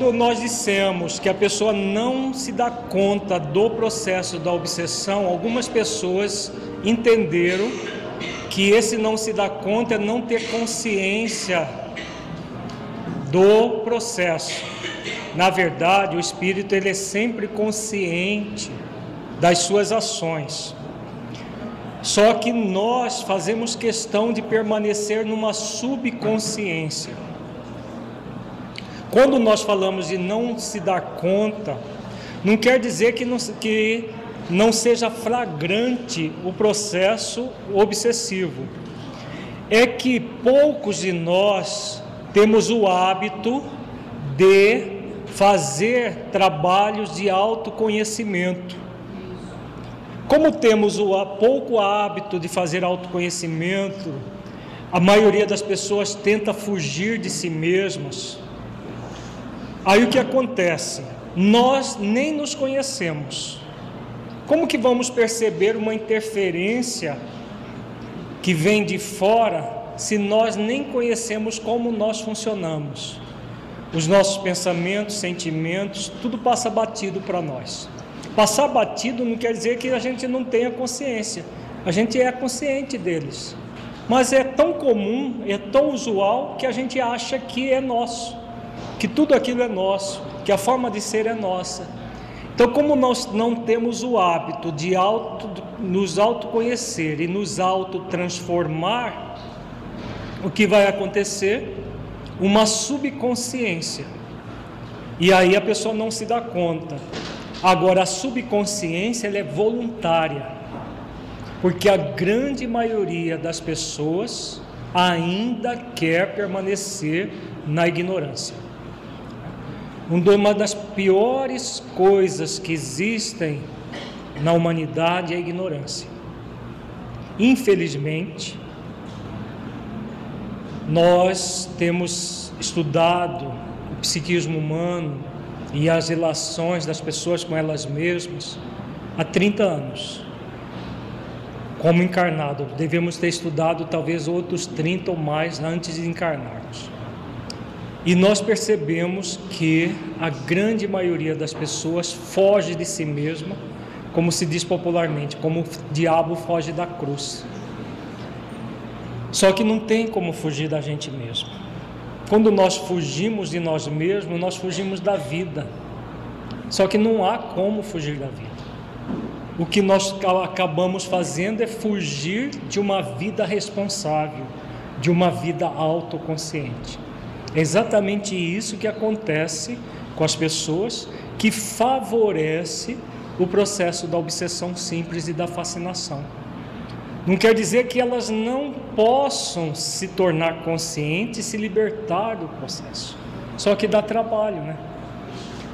Quando nós dissemos que a pessoa não se dá conta do processo da obsessão, algumas pessoas entenderam que esse não se dá conta é não ter consciência do processo. Na verdade, o espírito ele é sempre consciente das suas ações. Só que nós fazemos questão de permanecer numa subconsciência. Quando nós falamos de não se dar conta, não quer dizer que não, que não seja flagrante o processo obsessivo. É que poucos de nós temos o hábito de fazer trabalhos de autoconhecimento. Como temos o pouco hábito de fazer autoconhecimento, a maioria das pessoas tenta fugir de si mesmas Aí o que acontece? Nós nem nos conhecemos. Como que vamos perceber uma interferência que vem de fora se nós nem conhecemos como nós funcionamos? Os nossos pensamentos, sentimentos, tudo passa batido para nós. Passar batido não quer dizer que a gente não tenha consciência. A gente é consciente deles. Mas é tão comum, é tão usual que a gente acha que é nosso que tudo aquilo é nosso, que a forma de ser é nossa. Então, como nós não temos o hábito de auto, nos autoconhecer e nos autotransformar, o que vai acontecer? Uma subconsciência. E aí a pessoa não se dá conta. Agora, a subconsciência ela é voluntária, porque a grande maioria das pessoas ainda quer permanecer na ignorância. Uma das piores coisas que existem na humanidade é a ignorância. Infelizmente, nós temos estudado o psiquismo humano e as relações das pessoas com elas mesmas há 30 anos. Como encarnado, devemos ter estudado talvez outros 30 ou mais antes de encarnarmos. E nós percebemos que a grande maioria das pessoas foge de si mesma, como se diz popularmente, como o diabo foge da cruz. Só que não tem como fugir da gente mesmo. Quando nós fugimos de nós mesmos, nós fugimos da vida. Só que não há como fugir da vida. O que nós acabamos fazendo é fugir de uma vida responsável, de uma vida autoconsciente. É exatamente isso que acontece com as pessoas que favorece o processo da obsessão simples e da fascinação. Não quer dizer que elas não possam se tornar conscientes e se libertar do processo. Só que dá trabalho, né?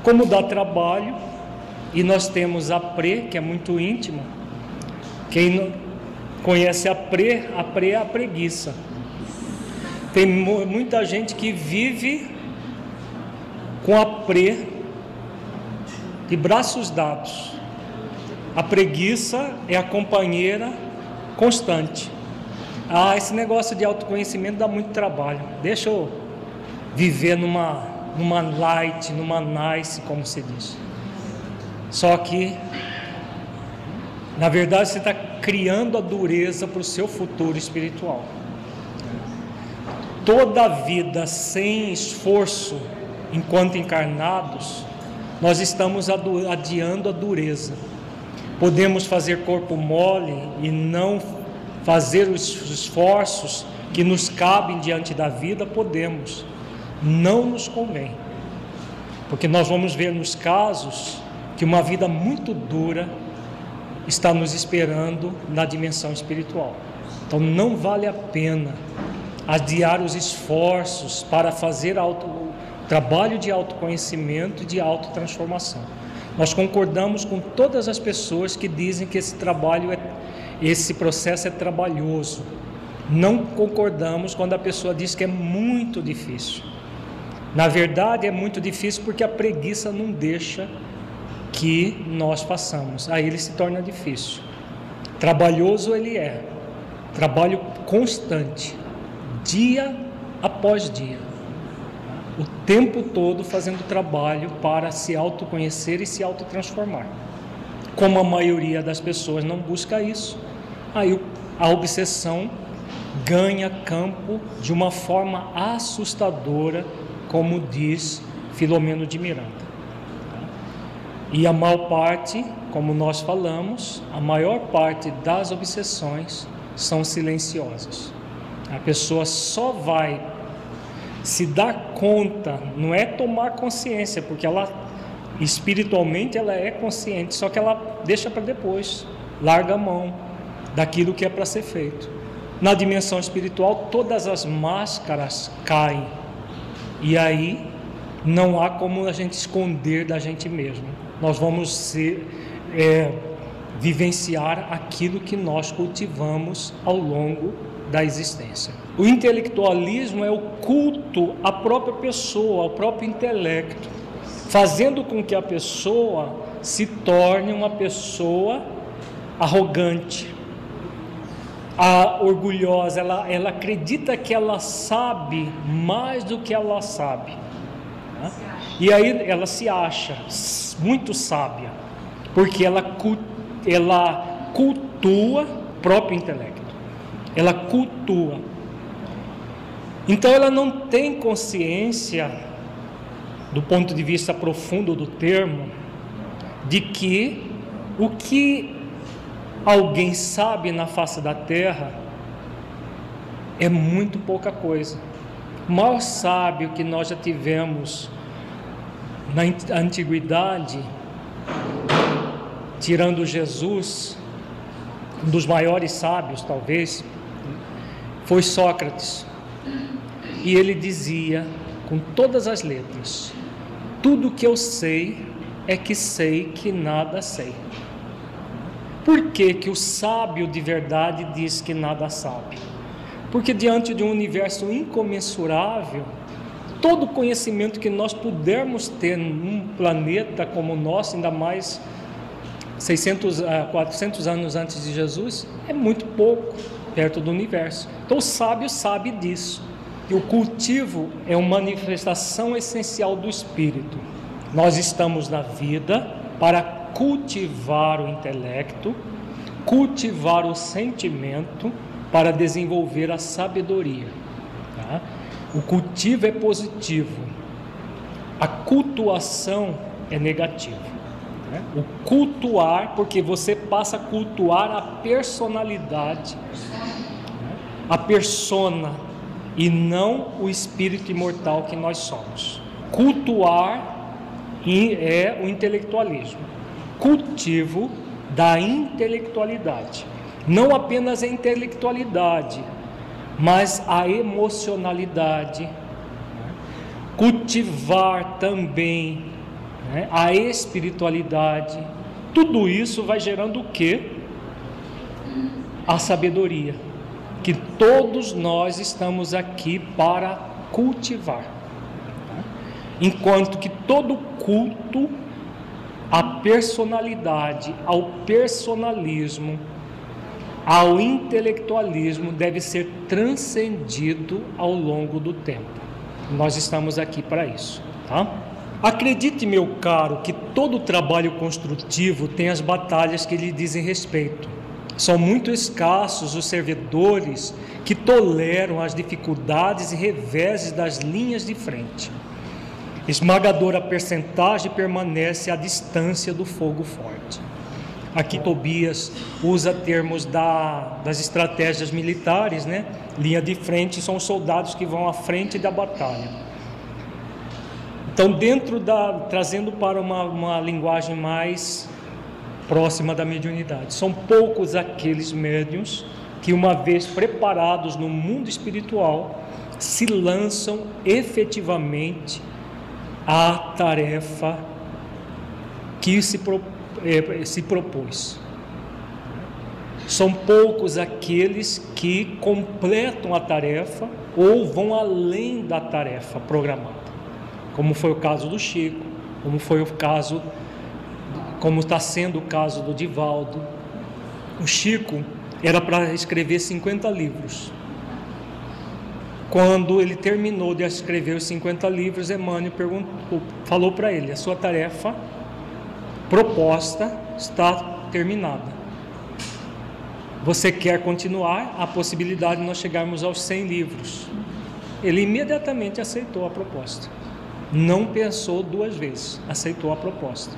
Como dá trabalho, e nós temos a pre, que é muito íntima. Quem conhece a pre, a pre é a preguiça. Tem muita gente que vive com a pre de braços dados. A preguiça é a companheira constante. Ah, esse negócio de autoconhecimento dá muito trabalho. Deixa eu viver numa, numa light, numa nice, como se diz. Só que, na verdade, você está criando a dureza para o seu futuro espiritual. Toda vida sem esforço, enquanto encarnados, nós estamos adiando a dureza. Podemos fazer corpo mole e não fazer os esforços que nos cabem diante da vida, podemos. Não nos convém. Porque nós vamos ver nos casos que uma vida muito dura está nos esperando na dimensão espiritual. Então não vale a pena adiar os esforços para fazer auto, trabalho de autoconhecimento e de autotransformação. Nós concordamos com todas as pessoas que dizem que esse trabalho é esse processo é trabalhoso. Não concordamos quando a pessoa diz que é muito difícil. Na verdade, é muito difícil porque a preguiça não deixa que nós façamos. Aí ele se torna difícil. Trabalhoso ele é. Trabalho constante, dia após dia. O tempo todo fazendo trabalho para se autoconhecer e se autotransformar. Como a maioria das pessoas não busca isso, aí a obsessão ganha campo de uma forma assustadora, como diz Filomeno de Miranda. E a maior parte, como nós falamos, a maior parte das obsessões são silenciosas. A pessoa só vai se dar conta, não é tomar consciência, porque ela espiritualmente ela é consciente, só que ela deixa para depois, larga a mão daquilo que é para ser feito. Na dimensão espiritual, todas as máscaras caem. E aí não há como a gente esconder da gente mesmo. Nós vamos ser, é, vivenciar aquilo que nós cultivamos ao longo da existência. O intelectualismo é o culto à própria pessoa, ao próprio intelecto fazendo com que a pessoa se torne uma pessoa arrogante, a orgulhosa, ela, ela acredita que ela sabe mais do que ela sabe. Né? E aí ela se acha muito sábia, porque ela, ela cultua o próprio intelecto, ela cultua. Então ela não tem consciência do ponto de vista profundo do termo, de que o que alguém sabe na face da terra é muito pouca coisa. O maior sábio que nós já tivemos na antiguidade, tirando Jesus, um dos maiores sábios talvez, foi Sócrates. E ele dizia com todas as letras: tudo que eu sei é que sei que nada sei. Por que, que o sábio de verdade diz que nada sabe? Porque diante de um universo incomensurável, todo conhecimento que nós pudermos ter num planeta como o nosso, ainda mais 600, 400 ah, anos antes de Jesus, é muito pouco perto do universo. Então o sábio sabe disso. E o cultivo é uma manifestação essencial do espírito. Nós estamos na vida para cultivar o intelecto, cultivar o sentimento, para desenvolver a sabedoria. Tá? O cultivo é positivo, a cultuação é negativa. Né? O cultuar, porque você passa a cultuar a personalidade, né? a persona e não o espírito imortal que nós somos. Cultuar é o intelectualismo, cultivo da intelectualidade. Não apenas a intelectualidade, mas a emocionalidade. Cultivar também né, a espiritualidade. Tudo isso vai gerando o que? A sabedoria que todos nós estamos aqui para cultivar. Enquanto que todo culto à personalidade, ao personalismo, ao intelectualismo deve ser transcendido ao longo do tempo. Nós estamos aqui para isso, tá? Acredite, meu caro, que todo trabalho construtivo tem as batalhas que lhe dizem respeito. São muito escassos os servidores que toleram as dificuldades e reveses das linhas de frente. Esmagadora percentagem permanece à distância do fogo forte. Aqui Tobias usa termos da, das estratégias militares, né? Linha de frente são os soldados que vão à frente da batalha. Então, dentro da trazendo para uma, uma linguagem mais próxima da mediunidade, são poucos aqueles médiums que, uma vez preparados no mundo espiritual, se lançam efetivamente à tarefa que se propõe eh, se propôs. São poucos aqueles que completam a tarefa ou vão além da tarefa programada, como foi o caso do Chico, como foi o caso, como está sendo o caso do Divaldo. O Chico era para escrever 50 livros. Quando ele terminou de escrever os 50 livros, Emmanuel perguntou, falou para ele: a sua tarefa proposta está terminada. Você quer continuar? A possibilidade de nós chegarmos aos 100 livros. Ele imediatamente aceitou a proposta. Não pensou duas vezes, aceitou a proposta.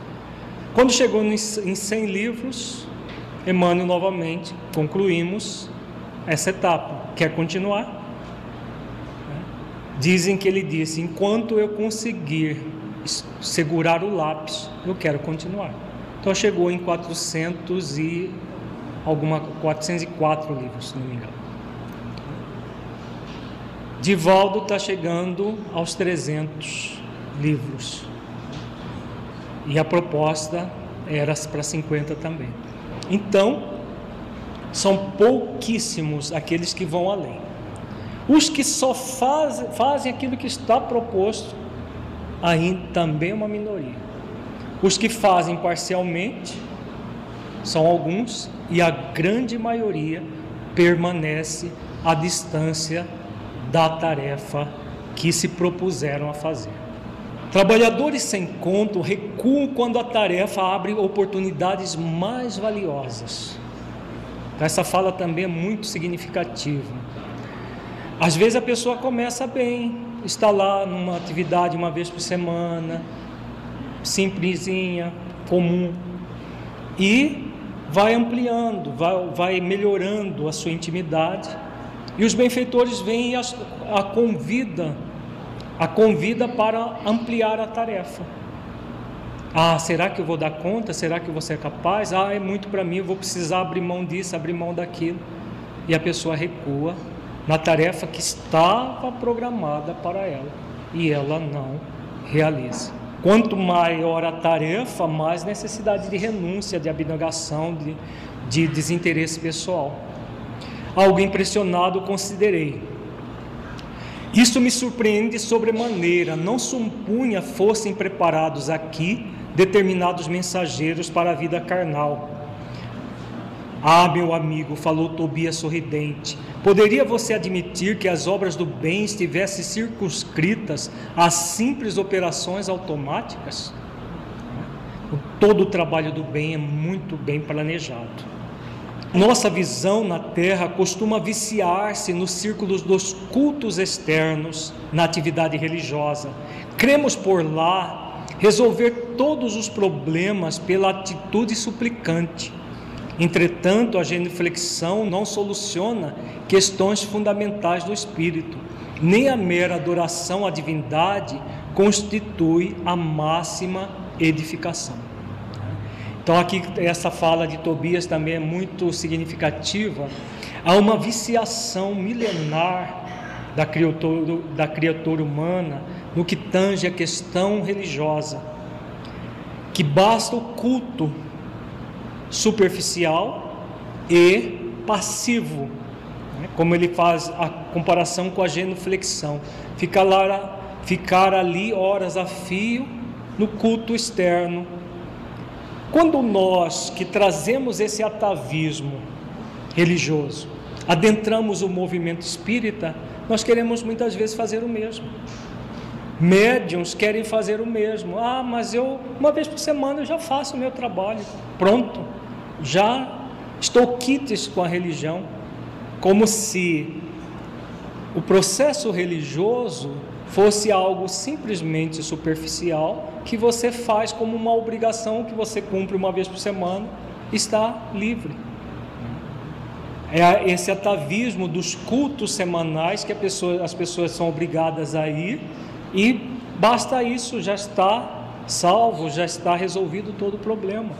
Quando chegou em 100 livros, Emmanuel novamente concluímos essa etapa. Quer continuar? Dizem que ele disse: enquanto eu conseguir segurar o lápis, eu quero continuar. Então chegou em 400 e alguma 404 livros, se não me engano. Divaldo está chegando aos 300 livros. E a proposta era para 50 também. Então, são pouquíssimos aqueles que vão além. Os que só fazem, fazem aquilo que está proposto ainda também é uma minoria. Os que fazem parcialmente são alguns e a grande maioria permanece à distância da tarefa que se propuseram a fazer. Trabalhadores sem conto recuam quando a tarefa abre oportunidades mais valiosas. Essa fala também é muito significativa. Às vezes a pessoa começa bem, está lá numa atividade uma vez por semana, simplesinha, comum, e vai ampliando, vai, vai melhorando a sua intimidade. E os benfeitores vêm e a, a convida, a convida para ampliar a tarefa. Ah, será que eu vou dar conta? Será que você é capaz? Ah, é muito para mim, eu vou precisar abrir mão disso, abrir mão daquilo. E a pessoa recua na tarefa que estava programada para ela e ela não realiza. Quanto maior a tarefa, mais necessidade de renúncia, de abnegação, de, de desinteresse pessoal. Algo impressionado considerei. Isso me surpreende sobremaneira. Não supunha fossem preparados aqui determinados mensageiros para a vida carnal ah, meu amigo, falou Tobias sorridente, poderia você admitir que as obras do bem estivessem circunscritas a simples operações automáticas? Todo o trabalho do bem é muito bem planejado. Nossa visão na Terra costuma viciar-se nos círculos dos cultos externos, na atividade religiosa. Cremos por lá resolver todos os problemas pela atitude suplicante Entretanto, a genuflexão não soluciona questões fundamentais do espírito, nem a mera adoração à divindade constitui a máxima edificação. Então, aqui, essa fala de Tobias também é muito significativa. Há uma viciação milenar da criatura, da criatura humana no que tange a questão religiosa, que basta o culto superficial e passivo, né? como ele faz a comparação com a genuflexão, ficar, lá, ficar ali horas a fio no culto externo. Quando nós que trazemos esse atavismo religioso, adentramos o movimento espírita, nós queremos muitas vezes fazer o mesmo. Médiums querem fazer o mesmo. Ah, mas eu, uma vez por semana, eu já faço o meu trabalho. Pronto. Já estou quites com a religião. Como se o processo religioso fosse algo simplesmente superficial que você faz como uma obrigação que você cumpre uma vez por semana, está livre. É esse atavismo dos cultos semanais que pessoa, as pessoas são obrigadas a ir e basta isso, já está salvo, já está resolvido todo o problema.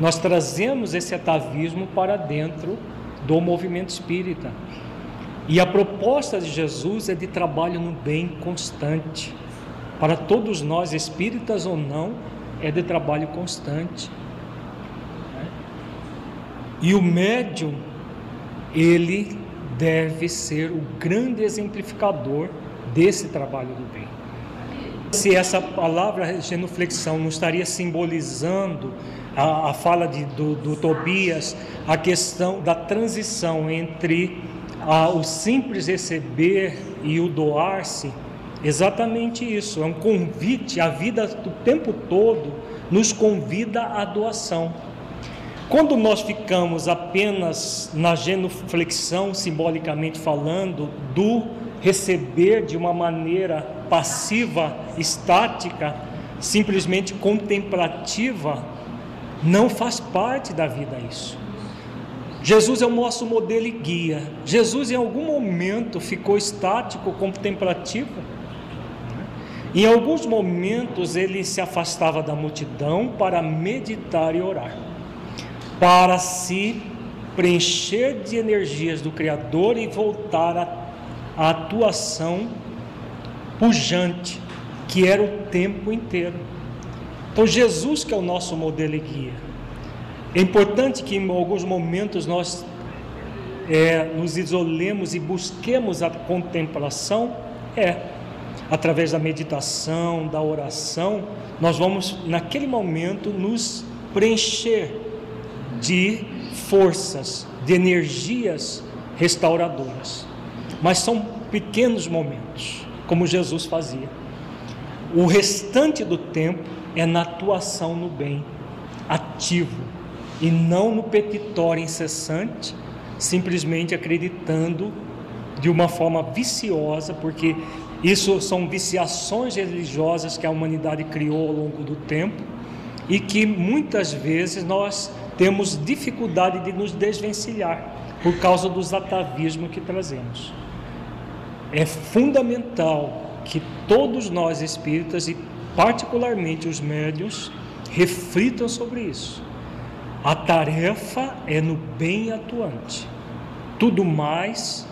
Nós trazemos esse atavismo para dentro do movimento espírita. E a proposta de Jesus é de trabalho no bem constante. Para todos nós, espíritas ou não, é de trabalho constante. E o médium, ele deve ser o grande exemplificador desse trabalho do bem. Se essa palavra genuflexão não estaria simbolizando a, a fala de, do, do Tobias, a questão da transição entre a, o simples receber e o doar-se, exatamente isso, é um convite, a vida do tempo todo nos convida à doação. Quando nós ficamos apenas na genuflexão, simbolicamente falando, do receber de uma maneira passiva, estática, simplesmente contemplativa, não faz parte da vida isso. Jesus é o nosso modelo e guia. Jesus, em algum momento, ficou estático, contemplativo. Em alguns momentos, ele se afastava da multidão para meditar e orar, para se preencher de energias do Criador e voltar à atuação pujante, que era o tempo inteiro. Então, Jesus, que é o nosso modelo e guia, é importante que em alguns momentos nós é, nos isolemos e busquemos a contemplação, é, através da meditação, da oração, nós vamos naquele momento nos preencher de forças, de energias restauradoras. Mas são pequenos momentos, como Jesus fazia. O restante do tempo é na atuação no bem, ativo, e não no petitório incessante, simplesmente acreditando de uma forma viciosa, porque isso são viciações religiosas que a humanidade criou ao longo do tempo e que muitas vezes nós temos dificuldade de nos desvencilhar por causa dos atavismos que trazemos. É fundamental que todos nós espíritas e particularmente os médios reflitam sobre isso a tarefa é no bem atuante. Tudo mais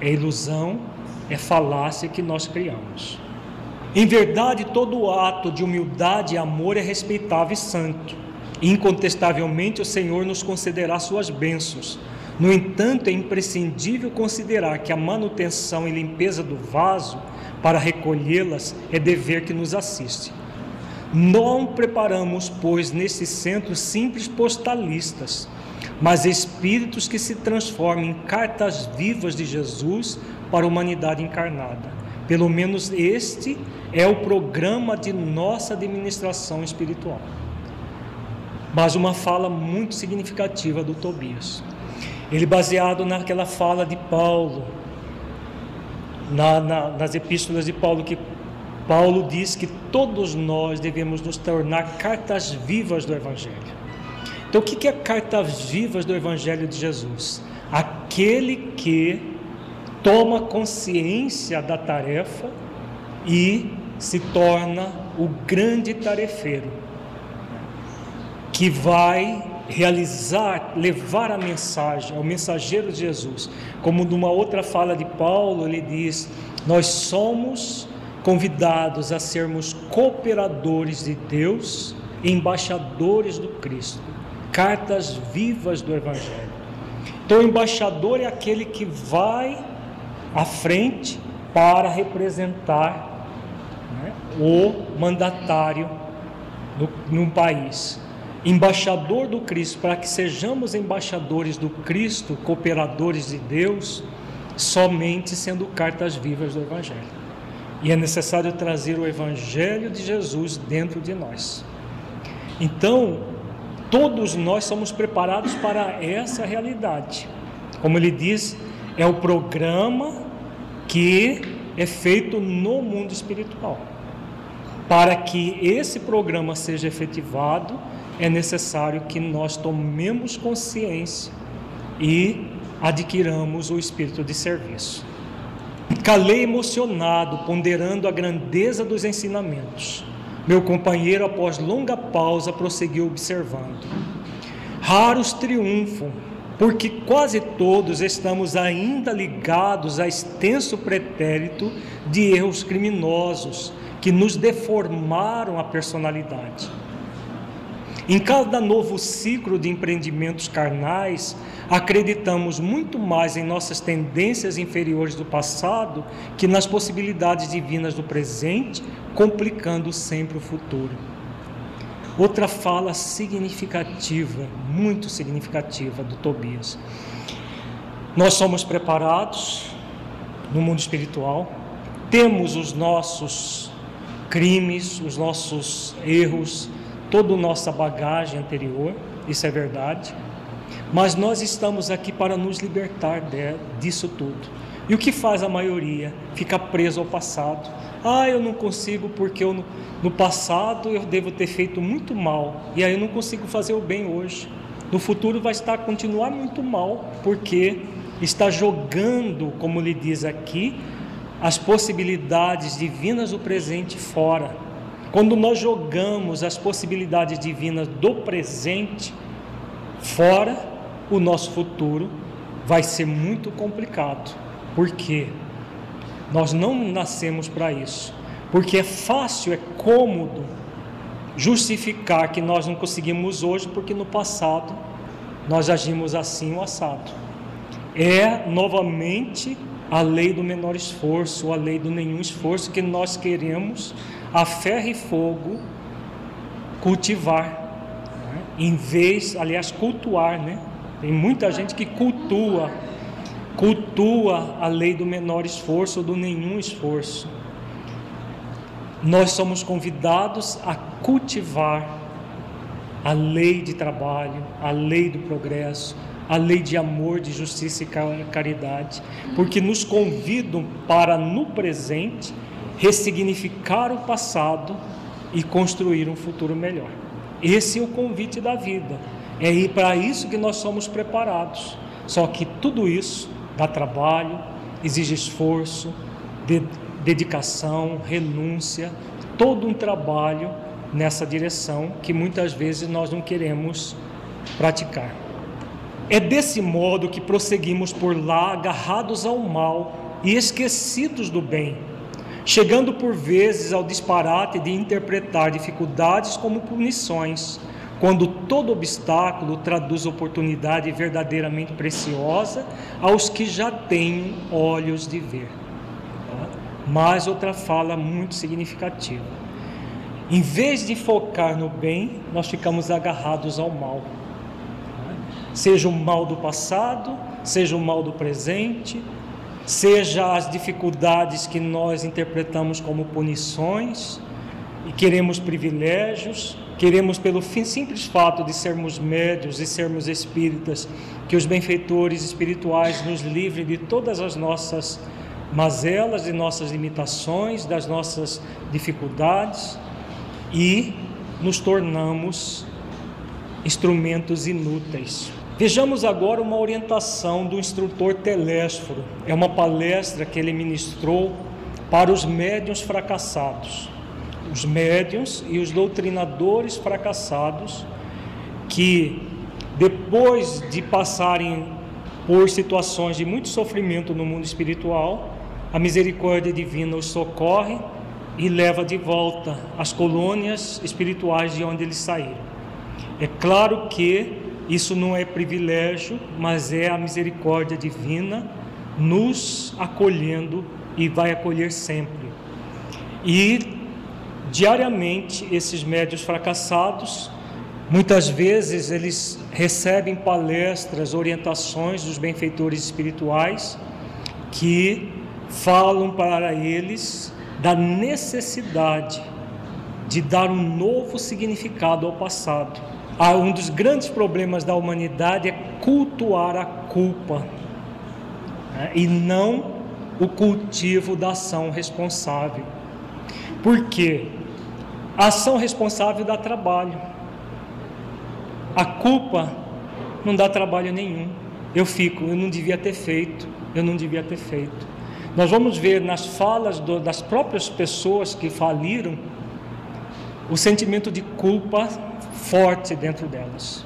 é ilusão, é falácia que nós criamos. Em verdade, todo ato de humildade e amor é respeitável e santo. Incontestavelmente, o Senhor nos concederá suas bênçãos. No entanto, é imprescindível considerar que a manutenção e limpeza do vaso para recolhê-las é dever que nos assiste. Não preparamos, pois, nesse centro simples postalistas, mas espíritos que se transformam em cartas vivas de Jesus para a humanidade encarnada. Pelo menos este é o programa de nossa administração espiritual. Mas uma fala muito significativa do Tobias. Ele baseado naquela fala de Paulo, na, na, nas epístolas de Paulo, que Paulo diz que todos nós devemos nos tornar cartas vivas do Evangelho. Então, o que é cartas vivas do Evangelho de Jesus? Aquele que toma consciência da tarefa e se torna o grande tarefeiro, que vai realizar, levar a mensagem, ao mensageiro de Jesus. Como numa outra fala de Paulo, ele diz: Nós somos convidados a sermos cooperadores de Deus, embaixadores do Cristo, cartas vivas do Evangelho. Então, o embaixador é aquele que vai à frente para representar né, o mandatário no, no país. embaixador do Cristo, para que sejamos embaixadores do Cristo, cooperadores de Deus, somente sendo cartas vivas do Evangelho. E é necessário trazer o Evangelho de Jesus dentro de nós. Então, todos nós somos preparados para essa realidade. Como ele diz, é o programa que é feito no mundo espiritual. Para que esse programa seja efetivado, é necessário que nós tomemos consciência e adquiramos o espírito de serviço. Calei emocionado, ponderando a grandeza dos ensinamentos. Meu companheiro, após longa pausa, prosseguiu observando. Raros triunfam, porque quase todos estamos ainda ligados a extenso pretérito de erros criminosos que nos deformaram a personalidade. Em cada novo ciclo de empreendimentos carnais, acreditamos muito mais em nossas tendências inferiores do passado que nas possibilidades divinas do presente, complicando sempre o futuro. Outra fala significativa, muito significativa do Tobias. Nós somos preparados no mundo espiritual, temos os nossos crimes, os nossos erros, toda a nossa bagagem anterior, isso é verdade. Mas nós estamos aqui para nos libertar de, disso tudo. E o que faz a maioria? Fica preso ao passado. Ah, eu não consigo porque eu, no passado eu devo ter feito muito mal e aí eu não consigo fazer o bem hoje. No futuro vai estar continuar muito mal porque está jogando, como lhe diz aqui, as possibilidades divinas do presente fora. Quando nós jogamos as possibilidades divinas do presente fora, o nosso futuro vai ser muito complicado. Por quê? Nós não nascemos para isso. Porque é fácil, é cômodo justificar que nós não conseguimos hoje porque no passado nós agimos assim o assado. É novamente a lei do menor esforço, a lei do nenhum esforço que nós queremos a ferro e fogo cultivar, né? em vez, aliás, cultuar, né? Tem muita gente que cultua, cultua a lei do menor esforço ou do nenhum esforço. Nós somos convidados a cultivar a lei de trabalho, a lei do progresso, a lei de amor, de justiça e caridade, porque nos convidam para no presente ressignificar o passado e construir um futuro melhor. Esse é o convite da vida. É para isso que nós somos preparados. Só que tudo isso dá trabalho, exige esforço, de, dedicação, renúncia, todo um trabalho nessa direção que muitas vezes nós não queremos praticar. É desse modo que prosseguimos por lá, agarrados ao mal e esquecidos do bem chegando por vezes ao disparate de interpretar dificuldades como punições, quando todo obstáculo traduz oportunidade verdadeiramente preciosa aos que já têm olhos de ver. Mais outra fala muito significativa. Em vez de focar no bem, nós ficamos agarrados ao mal. Seja o mal do passado, seja o mal do presente, seja as dificuldades que nós interpretamos como punições e queremos privilégios, queremos pelo simples fato de sermos médios e sermos espíritas, que os benfeitores espirituais nos livrem de todas as nossas mazelas, de nossas limitações, das nossas dificuldades e nos tornamos instrumentos inúteis Vejamos agora uma orientação do instrutor Telésforo. É uma palestra que ele ministrou para os médiuns fracassados. Os médiuns e os doutrinadores fracassados que depois de passarem por situações de muito sofrimento no mundo espiritual, a misericórdia divina os socorre e leva de volta às colônias espirituais de onde eles saíram. É claro que isso não é privilégio, mas é a misericórdia divina nos acolhendo e vai acolher sempre. E diariamente esses médios fracassados Muitas vezes eles recebem palestras, orientações dos benfeitores espirituais que falam para eles da necessidade de dar um novo significado ao passado. Ah, um dos grandes problemas da humanidade é cultuar a culpa né, e não o cultivo da ação responsável. Por quê? A ação responsável dá trabalho. A culpa não dá trabalho nenhum. Eu fico, eu não devia ter feito, eu não devia ter feito. Nós vamos ver nas falas do, das próprias pessoas que faliram o sentimento de culpa forte dentro delas.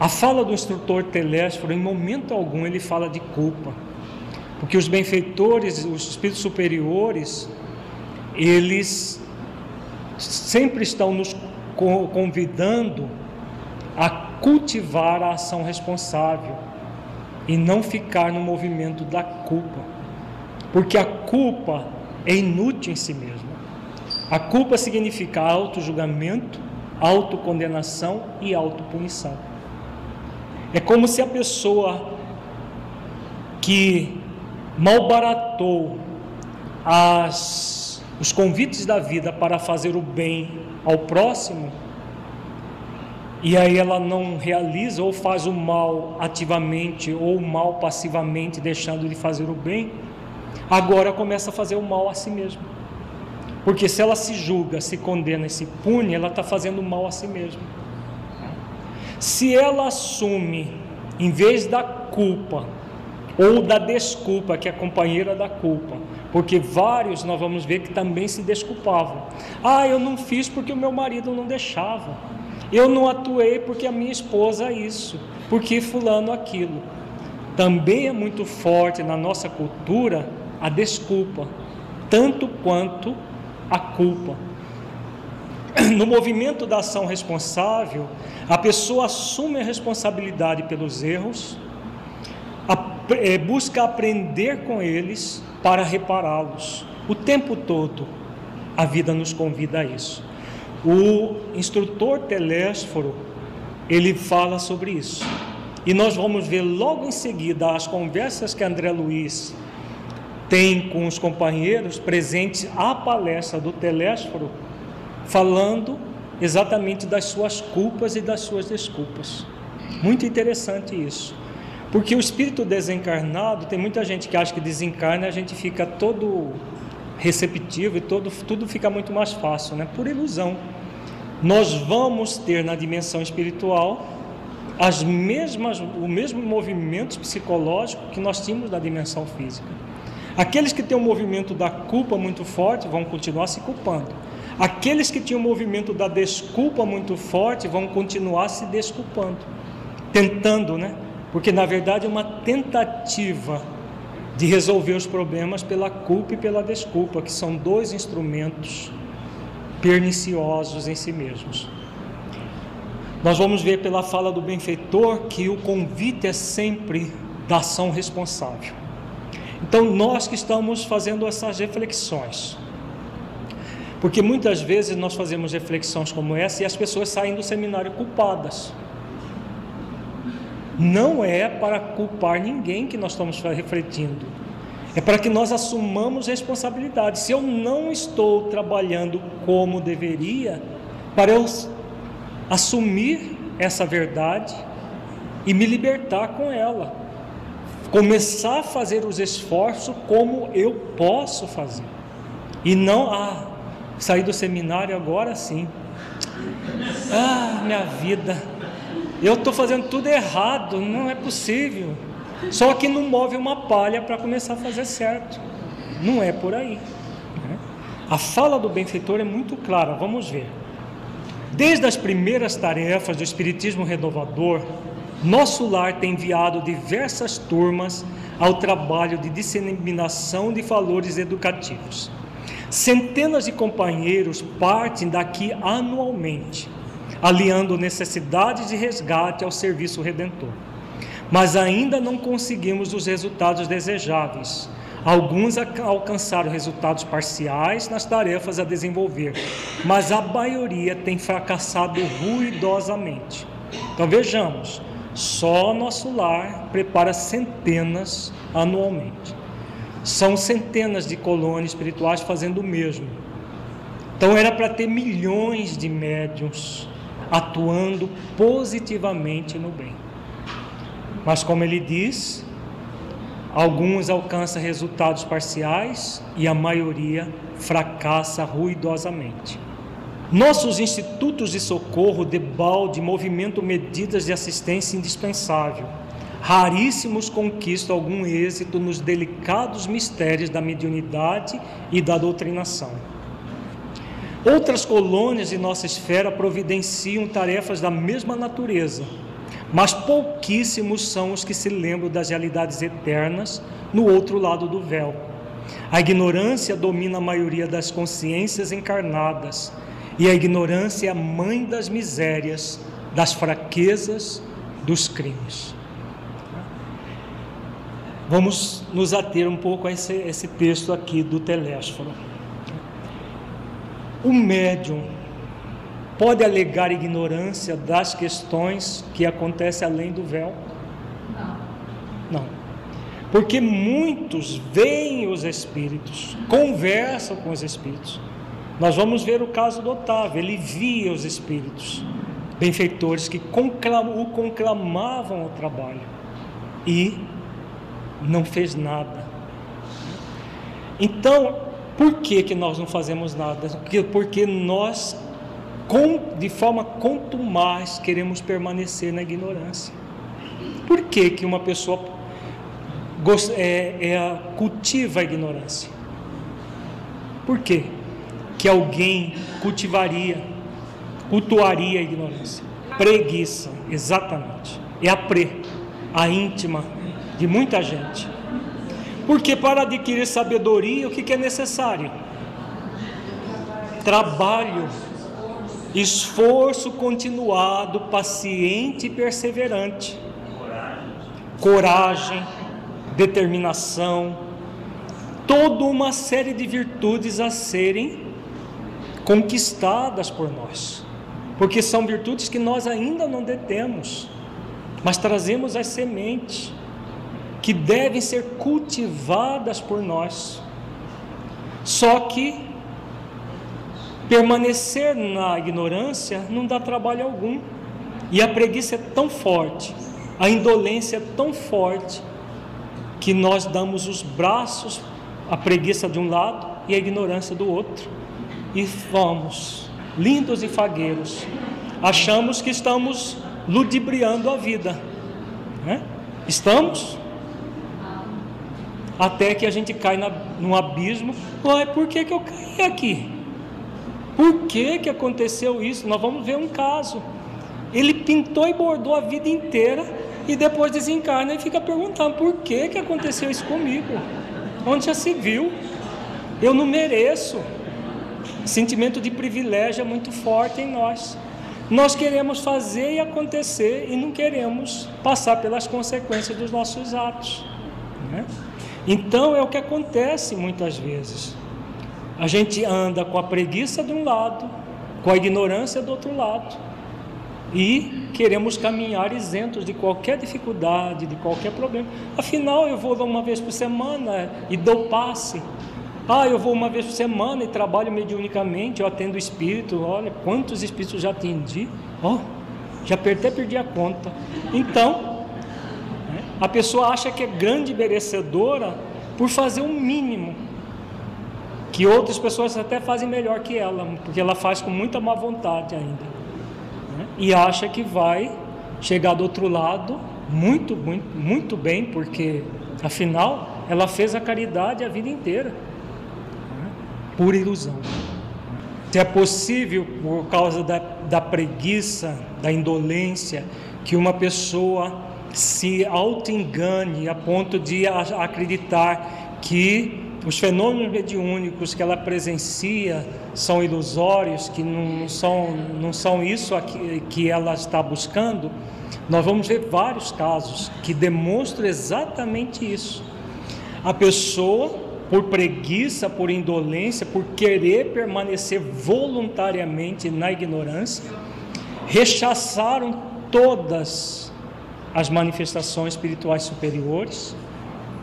A fala do instrutor Telésforo, em momento algum, ele fala de culpa, porque os benfeitores, os espíritos superiores, eles sempre estão nos convidando a cultivar a ação responsável e não ficar no movimento da culpa, porque a culpa é inútil em si mesma. A culpa significa auto-julgamento, autocondenação e autopunição. É como se a pessoa que malbaratou as, os convites da vida para fazer o bem ao próximo, e aí ela não realiza ou faz o mal ativamente ou o mal passivamente, deixando de fazer o bem, agora começa a fazer o mal a si mesma. Porque se ela se julga, se condena e se pune, ela está fazendo mal a si mesma. Se ela assume, em vez da culpa ou da desculpa, que é a companheira da culpa, porque vários nós vamos ver que também se desculpavam. Ah, eu não fiz porque o meu marido não deixava. Eu não atuei porque a minha esposa isso, porque fulano aquilo. Também é muito forte na nossa cultura a desculpa, tanto quanto a culpa. No movimento da ação responsável, a pessoa assume a responsabilidade pelos erros, eh, busca aprender com eles para repará-los. O tempo todo, a vida nos convida a isso. O instrutor Telésforo, ele fala sobre isso. E nós vamos ver logo em seguida as conversas que André Luiz tem com os companheiros presentes à palestra do Telésforo, falando exatamente das suas culpas e das suas desculpas. Muito interessante isso. Porque o espírito desencarnado, tem muita gente que acha que desencarna a gente fica todo receptivo e todo, tudo fica muito mais fácil, né? por ilusão. Nós vamos ter na dimensão espiritual as mesmas, o mesmo movimento psicológico que nós tínhamos na dimensão física. Aqueles que têm um movimento da culpa muito forte vão continuar se culpando. Aqueles que tinham um movimento da desculpa muito forte vão continuar se desculpando, tentando, né? Porque na verdade é uma tentativa de resolver os problemas pela culpa e pela desculpa, que são dois instrumentos perniciosos em si mesmos. Nós vamos ver pela fala do benfeitor que o convite é sempre da ação responsável. Então, nós que estamos fazendo essas reflexões, porque muitas vezes nós fazemos reflexões como essa e as pessoas saem do seminário culpadas. Não é para culpar ninguém que nós estamos refletindo, é para que nós assumamos responsabilidade. Se eu não estou trabalhando como deveria, para eu assumir essa verdade e me libertar com ela começar a fazer os esforços como eu posso fazer. E não, ah, sair do seminário agora sim. Ah, minha vida, eu estou fazendo tudo errado, não é possível. Só que não move uma palha para começar a fazer certo. Não é por aí. Né? A fala do benfeitor é muito clara, vamos ver. Desde as primeiras tarefas do Espiritismo Renovador, nosso lar tem enviado diversas turmas ao trabalho de disseminação de valores educativos. Centenas de companheiros partem daqui anualmente, aliando necessidades de resgate ao serviço redentor. Mas ainda não conseguimos os resultados desejáveis, Alguns alcançaram resultados parciais nas tarefas a desenvolver, mas a maioria tem fracassado ruidosamente. Então vejamos, só nosso lar prepara centenas anualmente. São centenas de colônias espirituais fazendo o mesmo. Então era para ter milhões de médiums atuando positivamente no bem. Mas como ele diz, Alguns alcançam resultados parciais e a maioria fracassa ruidosamente. Nossos institutos de socorro de balde movimentam medidas de assistência indispensável. Raríssimos conquistam algum êxito nos delicados mistérios da mediunidade e da doutrinação. Outras colônias de nossa esfera providenciam tarefas da mesma natureza, mas pouquíssimos são os que se lembram das realidades eternas no outro lado do véu. A ignorância domina a maioria das consciências encarnadas, e a ignorância é a mãe das misérias, das fraquezas, dos crimes. Vamos nos ater um pouco a esse, esse texto aqui do Telésforo. O médium pode alegar ignorância das questões que acontecem além do véu? Não. Não. Porque muitos veem os espíritos, conversam com os espíritos. Nós vamos ver o caso do Otávio, ele via os espíritos, benfeitores que conclam, o conclamavam ao trabalho e não fez nada. Então, por que, que nós não fazemos nada? Porque, porque nós com, de forma contumaz queremos permanecer na ignorância. Por que, que uma pessoa é, é, cultiva a ignorância? Por quê? Que alguém cultivaria, cultuaria a ignorância? Preguiça, exatamente. É a pre, a íntima de muita gente. Porque para adquirir sabedoria, o que, é necessário? Trabalho esforço continuado, paciente e perseverante, coragem, determinação, toda uma série de virtudes a serem conquistadas por nós, porque são virtudes que nós ainda não detemos, mas trazemos as sementes que devem ser cultivadas por nós. Só que Permanecer na ignorância não dá trabalho algum. E a preguiça é tão forte, a indolência é tão forte, que nós damos os braços, a preguiça de um lado e a ignorância do outro. E vamos, lindos e fagueiros, achamos que estamos ludibriando a vida. Né? Estamos? Até que a gente cai na, num abismo. Uai, por que, que eu caí aqui? Por que, que aconteceu isso? Nós vamos ver um caso. Ele pintou e bordou a vida inteira e depois desencarna e fica perguntando por que, que aconteceu isso comigo? Onde já se viu? Eu não mereço. Sentimento de privilégio é muito forte em nós. Nós queremos fazer e acontecer e não queremos passar pelas consequências dos nossos atos. Né? Então é o que acontece muitas vezes. A gente anda com a preguiça de um lado, com a ignorância do outro lado, e queremos caminhar isentos de qualquer dificuldade, de qualquer problema. Afinal, eu vou uma vez por semana e dou passe. Ah, eu vou uma vez por semana e trabalho mediunicamente, eu atendo espírito. Olha, quantos espíritos já atendi? Oh, já até perdi a conta. Então, né, a pessoa acha que é grande merecedora por fazer o mínimo que outras pessoas até fazem melhor que ela, porque ela faz com muita má vontade ainda. Né? E acha que vai chegar do outro lado muito, muito, muito bem, porque afinal ela fez a caridade a vida inteira, por ilusão. Se é possível, por causa da, da preguiça, da indolência, que uma pessoa se auto-engane a ponto de acreditar que os fenômenos mediúnicos que ela presencia são ilusórios, que não são, não são isso que ela está buscando, nós vamos ver vários casos que demonstram exatamente isso. A pessoa, por preguiça, por indolência, por querer permanecer voluntariamente na ignorância, rechaçaram todas as manifestações espirituais superiores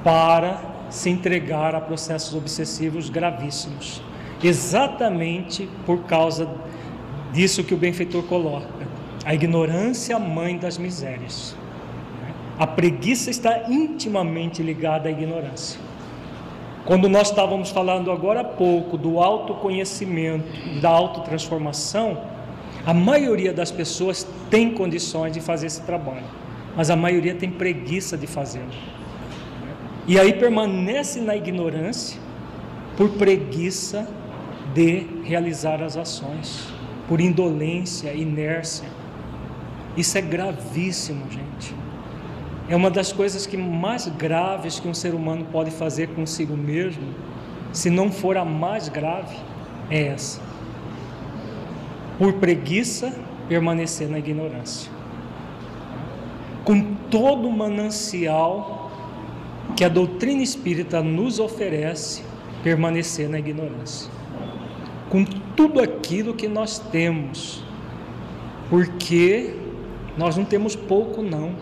para se entregar a processos obsessivos gravíssimos. Exatamente por causa disso que o benfeitor coloca. A ignorância, mãe das misérias. A preguiça está intimamente ligada à ignorância. Quando nós estávamos falando agora há pouco do autoconhecimento, da autotransformação, a maioria das pessoas tem condições de fazer esse trabalho, mas a maioria tem preguiça de fazê-lo. E aí permanece na ignorância por preguiça de realizar as ações, por indolência, inércia. Isso é gravíssimo, gente. É uma das coisas que mais graves que um ser humano pode fazer consigo mesmo, se não for a mais grave, é essa. Por preguiça, permanecer na ignorância. Com todo o manancial que a doutrina espírita nos oferece, permanecer na ignorância. Com tudo aquilo que nós temos, porque nós não temos pouco, não.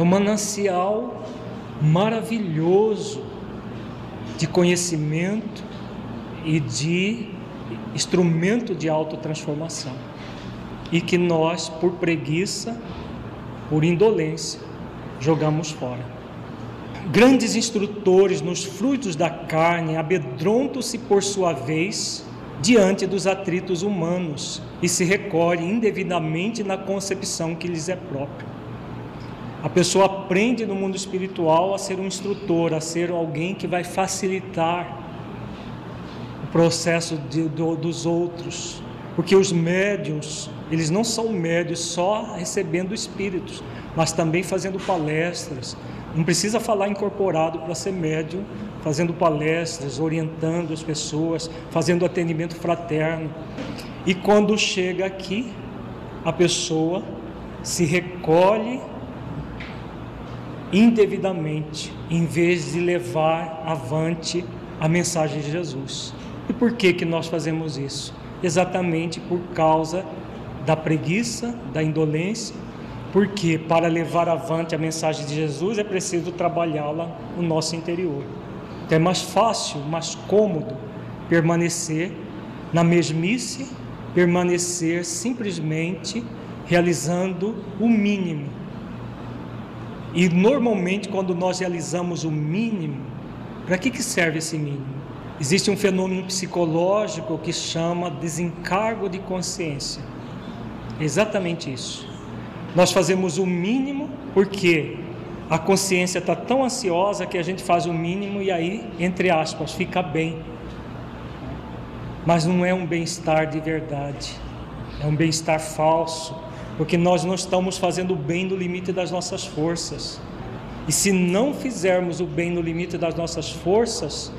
É um manancial maravilhoso de conhecimento e de instrumento de autotransformação. E que nós, por preguiça, por indolência, jogamos fora. Grandes instrutores nos frutos da carne abedrontam-se por sua vez diante dos atritos humanos e se recolhe indevidamente na concepção que lhes é própria. A pessoa aprende no mundo espiritual a ser um instrutor, a ser alguém que vai facilitar o processo de, do, dos outros, porque os médiums, eles não são médios só recebendo espíritos, mas também fazendo palestras. Não precisa falar incorporado para ser médium, fazendo palestras, orientando as pessoas, fazendo atendimento fraterno. E quando chega aqui, a pessoa se recolhe indevidamente, em vez de levar avante a mensagem de Jesus. E por que que nós fazemos isso? Exatamente por causa da preguiça, da indolência, porque para levar avante a mensagem de Jesus é preciso trabalhá-la no nosso interior. Então é mais fácil, mais cômodo permanecer na mesmice, permanecer simplesmente realizando o mínimo. E normalmente, quando nós realizamos o mínimo, para que, que serve esse mínimo? Existe um fenômeno psicológico que chama desencargo de consciência. Exatamente isso. Nós fazemos o mínimo porque a consciência está tão ansiosa que a gente faz o mínimo e aí, entre aspas, fica bem. Mas não é um bem-estar de verdade, é um bem-estar falso, porque nós não estamos fazendo o bem no limite das nossas forças. E se não fizermos o bem no limite das nossas forças,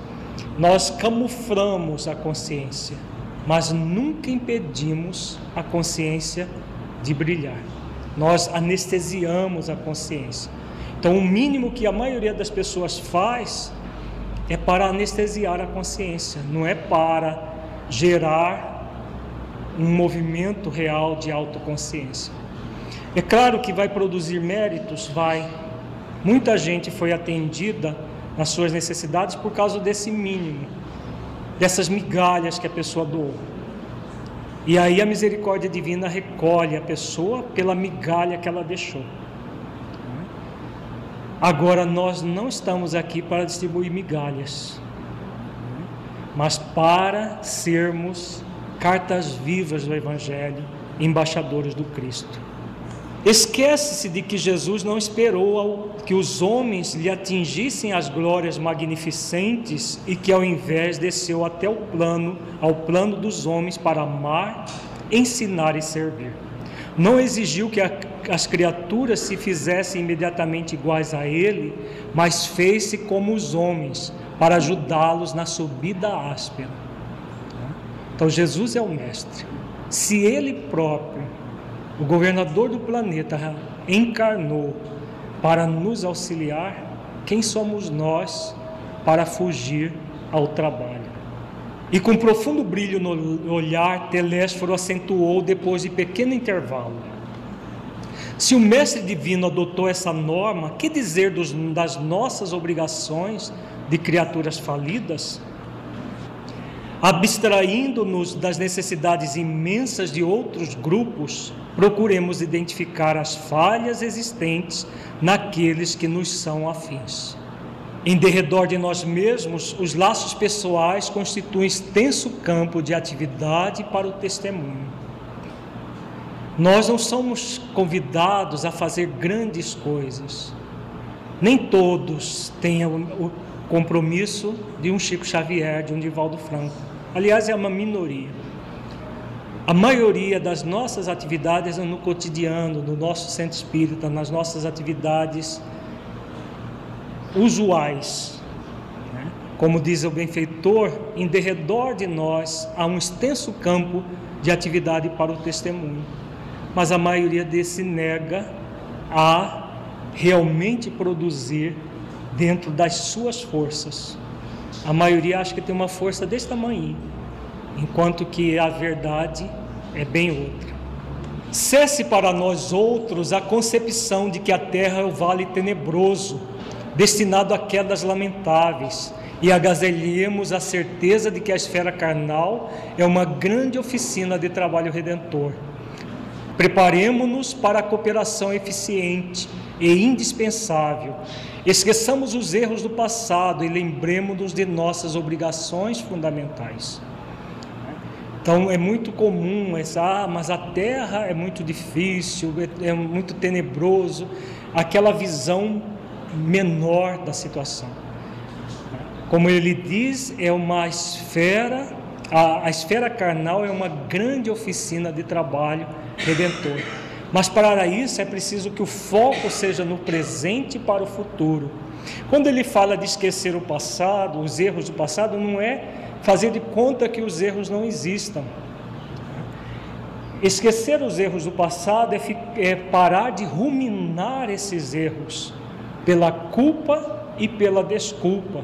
nós camuflamos a consciência, mas nunca impedimos a consciência de brilhar. Nós anestesiamos a consciência. Então, o mínimo que a maioria das pessoas faz é para anestesiar a consciência, não é para gerar um movimento real de autoconsciência. É claro que vai produzir méritos, vai. Muita gente foi atendida nas suas necessidades por causa desse mínimo, dessas migalhas que a pessoa doou. E aí a misericórdia divina recolhe a pessoa pela migalha que ela deixou. Agora, nós não estamos aqui para distribuir migalhas, mas para sermos cartas vivas do Evangelho, embaixadores do Cristo. Esquece-se de que Jesus não esperou que os homens lhe atingissem as glórias magnificentes e que ao invés desceu até o plano, ao plano dos homens para amar, ensinar e servir. Não exigiu que a as criaturas se fizessem imediatamente iguais a ele, mas fez-se como os homens, para ajudá-los na subida áspera. Então Jesus é o Mestre. Se ele próprio, o governador do planeta, encarnou para nos auxiliar, quem somos nós para fugir ao trabalho. E com profundo brilho no olhar, Telésforo acentuou depois de pequeno intervalo. Se o Mestre Divino adotou essa norma, que dizer dos, das nossas obrigações de criaturas falidas? Abstraindo-nos das necessidades imensas de outros grupos, procuremos identificar as falhas existentes naqueles que nos são afins. Em derredor de nós mesmos, os laços pessoais constituem extenso campo de atividade para o testemunho. Nós não somos convidados a fazer grandes coisas. Nem todos têm o compromisso de um Chico Xavier, de um Divaldo Franco. Aliás, é uma minoria. A maioria das nossas atividades é no cotidiano, no nosso centro espírita, nas nossas atividades usuais. Né? Como diz o benfeitor, em derredor de nós há um extenso campo de atividade para o testemunho, mas a maioria desse nega a realmente produzir dentro das suas forças. A maioria acha que tem uma força desse tamanho, enquanto que a verdade é bem outra. Cesse para nós outros a concepção de que a terra é o vale tenebroso, destinado a quedas lamentáveis, e agazelhemos a certeza de que a esfera carnal é uma grande oficina de trabalho redentor. Preparemos-nos para a cooperação eficiente e indispensável Esqueçamos os erros do passado e lembremos-nos de nossas obrigações fundamentais. Então é muito comum essa, ah, mas a terra é muito difícil, é, é muito tenebroso, aquela visão menor da situação. Como ele diz, é uma esfera, a, a esfera carnal é uma grande oficina de trabalho redentor. Mas para isso é preciso que o foco seja no presente para o futuro. Quando ele fala de esquecer o passado, os erros do passado, não é fazer de conta que os erros não existam. Esquecer os erros do passado é, é parar de ruminar esses erros pela culpa e pela desculpa.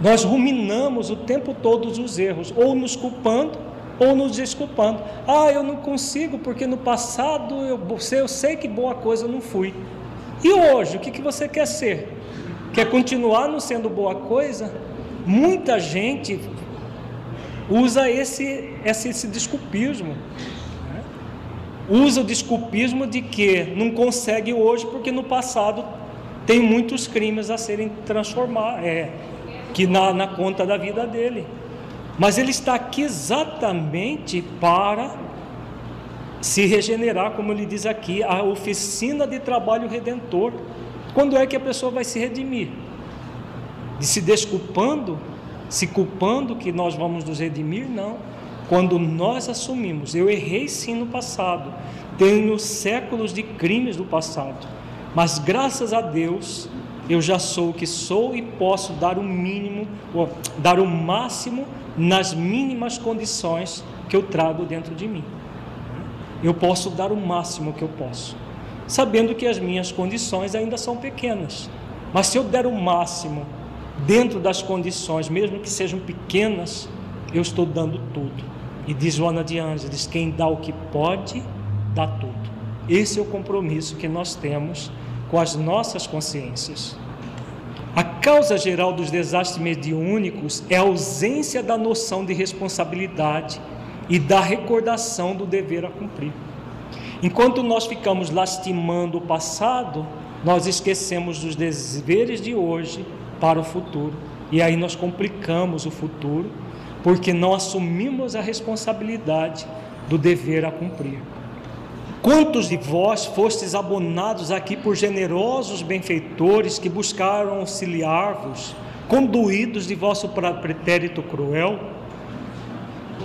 Nós ruminamos o tempo todo os erros, ou nos culpando ou nos desculpando. Ah, eu não consigo porque no passado eu, eu sei que boa coisa eu não fui. E hoje, o que, que você quer ser? Quer continuar não sendo boa coisa? Muita gente usa esse, esse, esse desculpismo. Usa o desculpismo de que não consegue hoje porque no passado tem muitos crimes a serem transformados, é, que na, na conta da vida dele. Mas ele está aqui exatamente para se regenerar, como ele diz aqui, a oficina de trabalho redentor. Quando é que a pessoa vai se redimir? De se desculpando, se culpando que nós vamos nos redimir? Não. Quando nós assumimos, eu errei sim no passado, tenho séculos de crimes do passado, mas graças a Deus eu já sou o que sou e posso dar o mínimo, dar o máximo nas mínimas condições que eu trago dentro de mim. Eu posso dar o máximo que eu posso, sabendo que as minhas condições ainda são pequenas. Mas se eu der o máximo dentro das condições, mesmo que sejam pequenas, eu estou dando tudo. E diz Joana de Ângeles: quem dá o que pode, dá tudo. Esse é o compromisso que nós temos com as nossas consciências. A causa geral dos desastres mediúnicos é a ausência da noção de responsabilidade e da recordação do dever a cumprir. Enquanto nós ficamos lastimando o passado, nós esquecemos dos deveres de hoje para o futuro. E aí nós complicamos o futuro, porque não assumimos a responsabilidade do dever a cumprir. Quantos de vós fostes abonados aqui por generosos benfeitores que buscaram auxiliar-vos, conduídos de vosso pretérito cruel?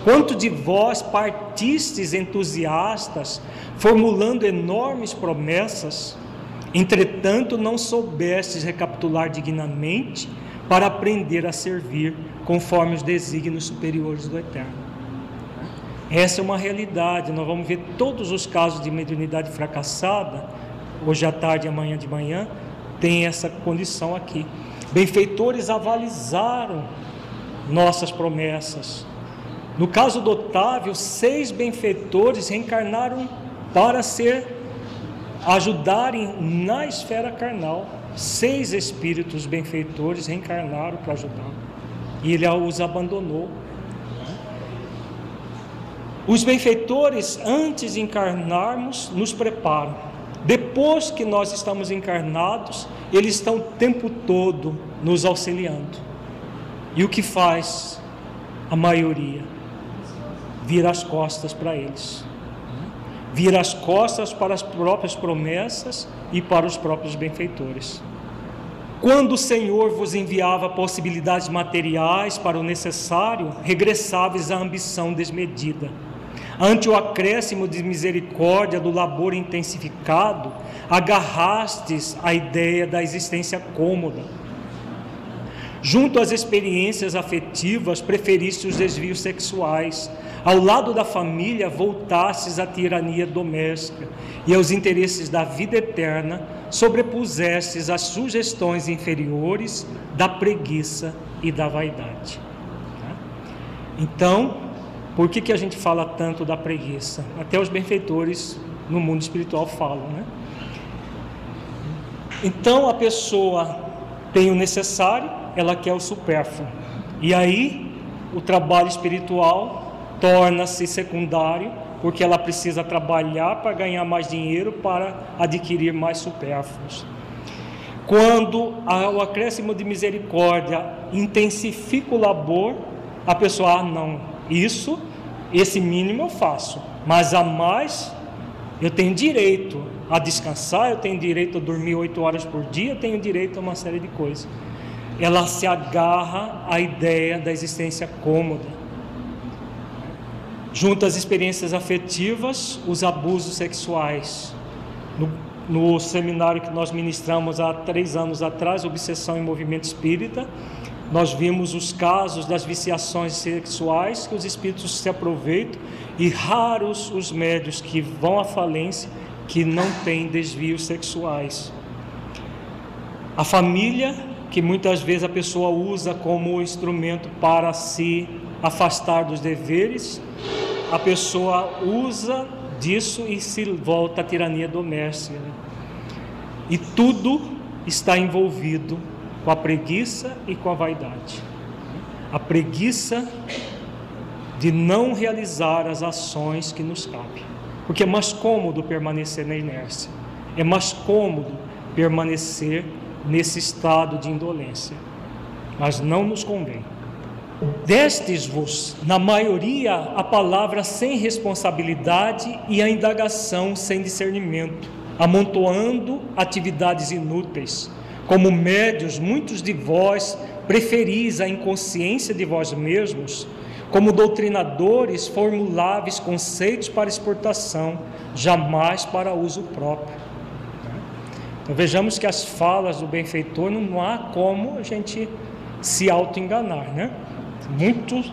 Quanto de vós partistes entusiastas, formulando enormes promessas, entretanto não soubestes recapitular dignamente para aprender a servir conforme os desígnios superiores do Eterno? Essa é uma realidade. Nós vamos ver todos os casos de mediunidade fracassada, hoje à tarde e amanhã de manhã, tem essa condição aqui. benfeitores avalizaram nossas promessas. No caso do Otávio, seis benfeitores reencarnaram para ser ajudarem na esfera carnal. Seis espíritos benfeitores reencarnaram para ajudar. E ele os abandonou. Os benfeitores, antes de encarnarmos, nos preparam. Depois que nós estamos encarnados, eles estão o tempo todo nos auxiliando. E o que faz a maioria? Vira as costas para eles. Vira as costas para as próprias promessas e para os próprios benfeitores. Quando o Senhor vos enviava possibilidades materiais para o necessário, regressávais à ambição desmedida Ante o acréscimo de misericórdia do labor intensificado, agarrastes a ideia da existência cômoda. Junto às experiências afetivas, preferiste os desvios sexuais. Ao lado da família, voltastes à tirania doméstica e aos interesses da vida eterna, sobrepusestes as sugestões inferiores da preguiça e da vaidade. Então, por que, que a gente fala tanto da preguiça? Até os benfeitores no mundo espiritual falam, né? Então a pessoa tem o necessário, ela quer o supérfluo. E aí o trabalho espiritual torna-se secundário, porque ela precisa trabalhar para ganhar mais dinheiro para adquirir mais supérfluos. Quando o acréscimo de misericórdia intensifica o labor, a pessoa, ah, não, isso, esse mínimo eu faço, mas a mais eu tenho direito a descansar, eu tenho direito a dormir oito horas por dia, eu tenho direito a uma série de coisas. Ela se agarra à ideia da existência cômoda. Junto às experiências afetivas, os abusos sexuais. No, no seminário que nós ministramos há três anos atrás, Obsessão em Movimento Espírita, nós vimos os casos das viciações sexuais que os espíritos se aproveitam e raros os médios que vão à falência que não têm desvios sexuais. A família, que muitas vezes a pessoa usa como instrumento para se afastar dos deveres, a pessoa usa disso e se volta à tirania doméstica. E tudo está envolvido com a preguiça e com a vaidade. A preguiça de não realizar as ações que nos cabem, porque é mais cômodo permanecer na inércia, é mais cômodo permanecer nesse estado de indolência, mas não nos convém. Destes-vos, na maioria, a palavra sem responsabilidade e a indagação sem discernimento, amontoando atividades inúteis, como médios, muitos de vós preferis a inconsciência de vós mesmos, como doutrinadores formuláveis conceitos para exportação, jamais para uso próprio. Então vejamos que as falas do benfeitor não, há como a gente se auto-enganar, né? Muito,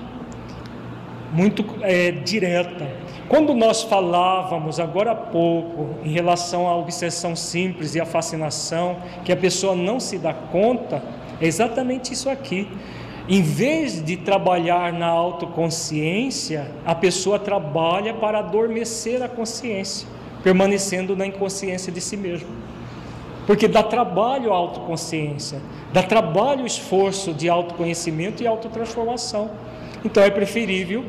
muito é, direta. Quando nós falávamos agora há pouco em relação à obsessão simples e à fascinação, que a pessoa não se dá conta, é exatamente isso aqui. Em vez de trabalhar na autoconsciência, a pessoa trabalha para adormecer a consciência, permanecendo na inconsciência de si mesmo. Porque dá trabalho a autoconsciência, dá trabalho o esforço de autoconhecimento e autotransformação. Então é preferível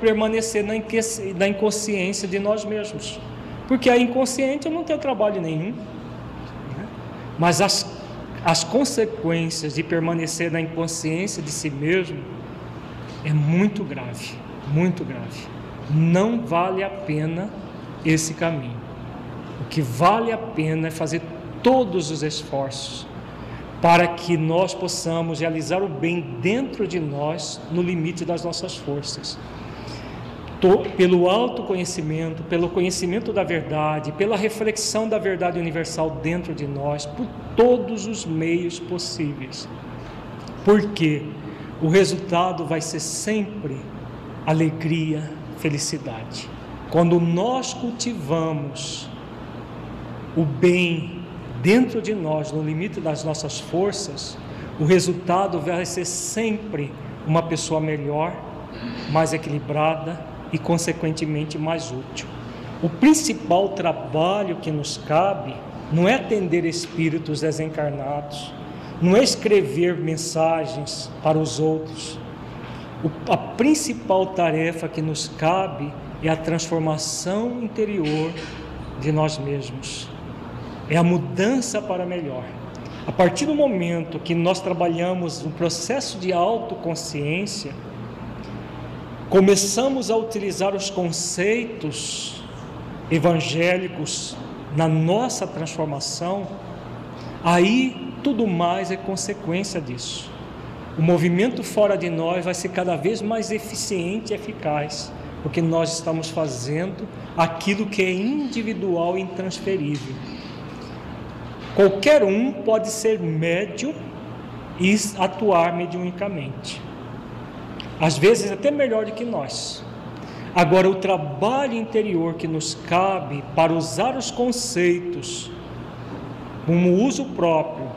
permanecer na inconsciência de nós mesmos. Porque a inconsciente não tem trabalho nenhum. Mas as, as consequências de permanecer na inconsciência de si mesmo é muito grave, muito grave. Não vale a pena esse caminho. O que vale a pena é fazer todos os esforços para que nós possamos realizar o bem dentro de nós, no limite das nossas forças. Pelo autoconhecimento, pelo conhecimento da verdade, pela reflexão da verdade universal dentro de nós, por todos os meios possíveis. Porque o resultado vai ser sempre alegria, felicidade. Quando nós cultivamos o bem dentro de nós, no limite das nossas forças, o resultado vai ser sempre uma pessoa melhor, mais equilibrada e, consequentemente, mais útil. O principal trabalho que nos cabe não é atender espíritos desencarnados, não é escrever mensagens para os outros. a principal tarefa que nos cabe é a transformação interior de nós mesmos, é a mudança para melhor. A partir do momento que nós trabalhamos no processo de autoconsciência, começamos a utilizar os conceitos evangélicos na nossa transformação, aí tudo mais é consequência disso. O movimento fora de nós vai ser cada vez mais eficiente e eficaz, porque nós estamos fazendo aquilo que é individual e intransferível Qualquer um pode ser médium e atuar mediunicamente. Às vezes até melhor do que nós. Agora, o trabalho interior que nos cabe para usar os conceitos como uso próprio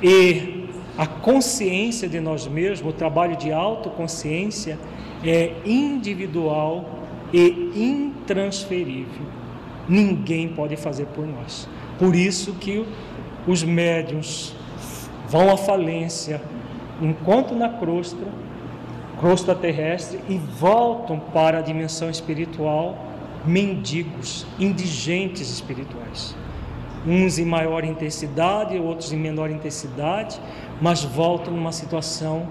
e a consciência de nós mesmos, o trabalho de autoconsciência, é individual e intransferível. Ninguém pode fazer por nós. Por isso que os médiums vão à falência enquanto na crosta, crosta terrestre, e voltam para a dimensão espiritual mendigos, indigentes espirituais. Uns em maior intensidade, outros em menor intensidade, mas voltam numa situação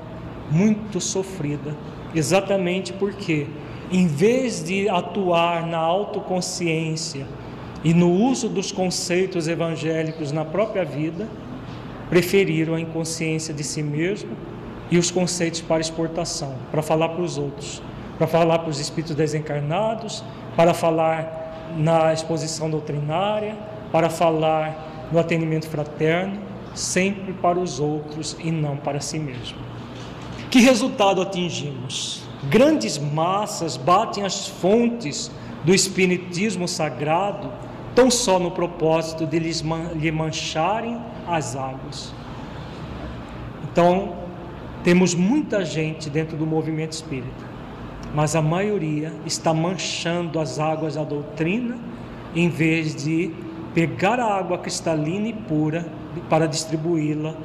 muito sofrida, exatamente porque, em vez de atuar na autoconsciência, e no uso dos conceitos evangélicos na própria vida, preferiram a inconsciência de si mesmo e os conceitos para exportação, para falar para os outros, para falar para os espíritos desencarnados, para falar na exposição doutrinária, para falar no atendimento fraterno, sempre para os outros e não para si mesmo. Que resultado atingimos? Grandes massas batem as fontes do espiritismo sagrado tão só no propósito de lhes lhe mancharem as águas. Então, temos muita gente dentro do movimento espírita, mas a maioria está manchando as águas da doutrina em vez de pegar a água cristalina e pura para distribuí-la,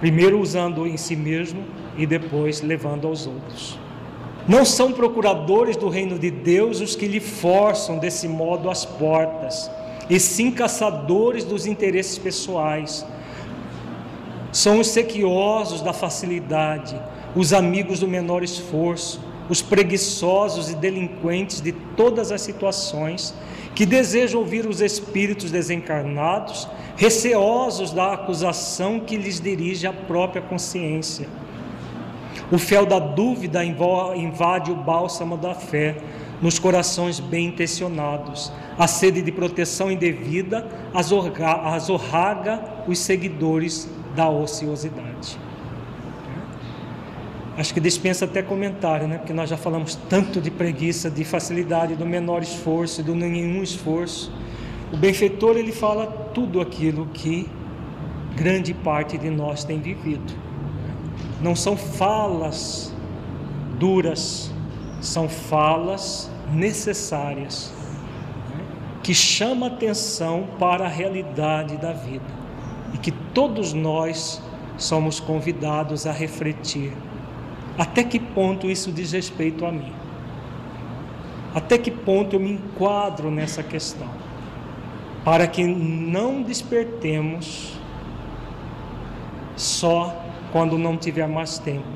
primeiro usando em si mesmo e depois levando aos outros. Não são procuradores do reino de Deus os que lhe forçam desse modo as portas, e sim caçadores dos interesses pessoais. São os sequiosos da facilidade, os amigos do menor esforço, os preguiçosos e delinquentes de todas as situações, que desejam ouvir os espíritos desencarnados, receosos da acusação que lhes dirige a própria consciência o fel da dúvida invade o bálsamo da fé nos corações bem intencionados. A sede de proteção indevida azorraga os seguidores da ociosidade. Acho que dispensa até comentário, né? porque nós já falamos tanto de preguiça, de facilidade, do menor esforço, do nenhum esforço. O benfeitor ele fala tudo aquilo que grande parte de nós tem vivido não são falas duras, são falas necessárias né, que chamam atenção para a realidade da vida e que todos nós somos convidados a refletir. Até que ponto isso diz respeito a mim? Até que ponto eu me enquadro nessa questão? Para que não despertemos só quando não tiver mais tempo,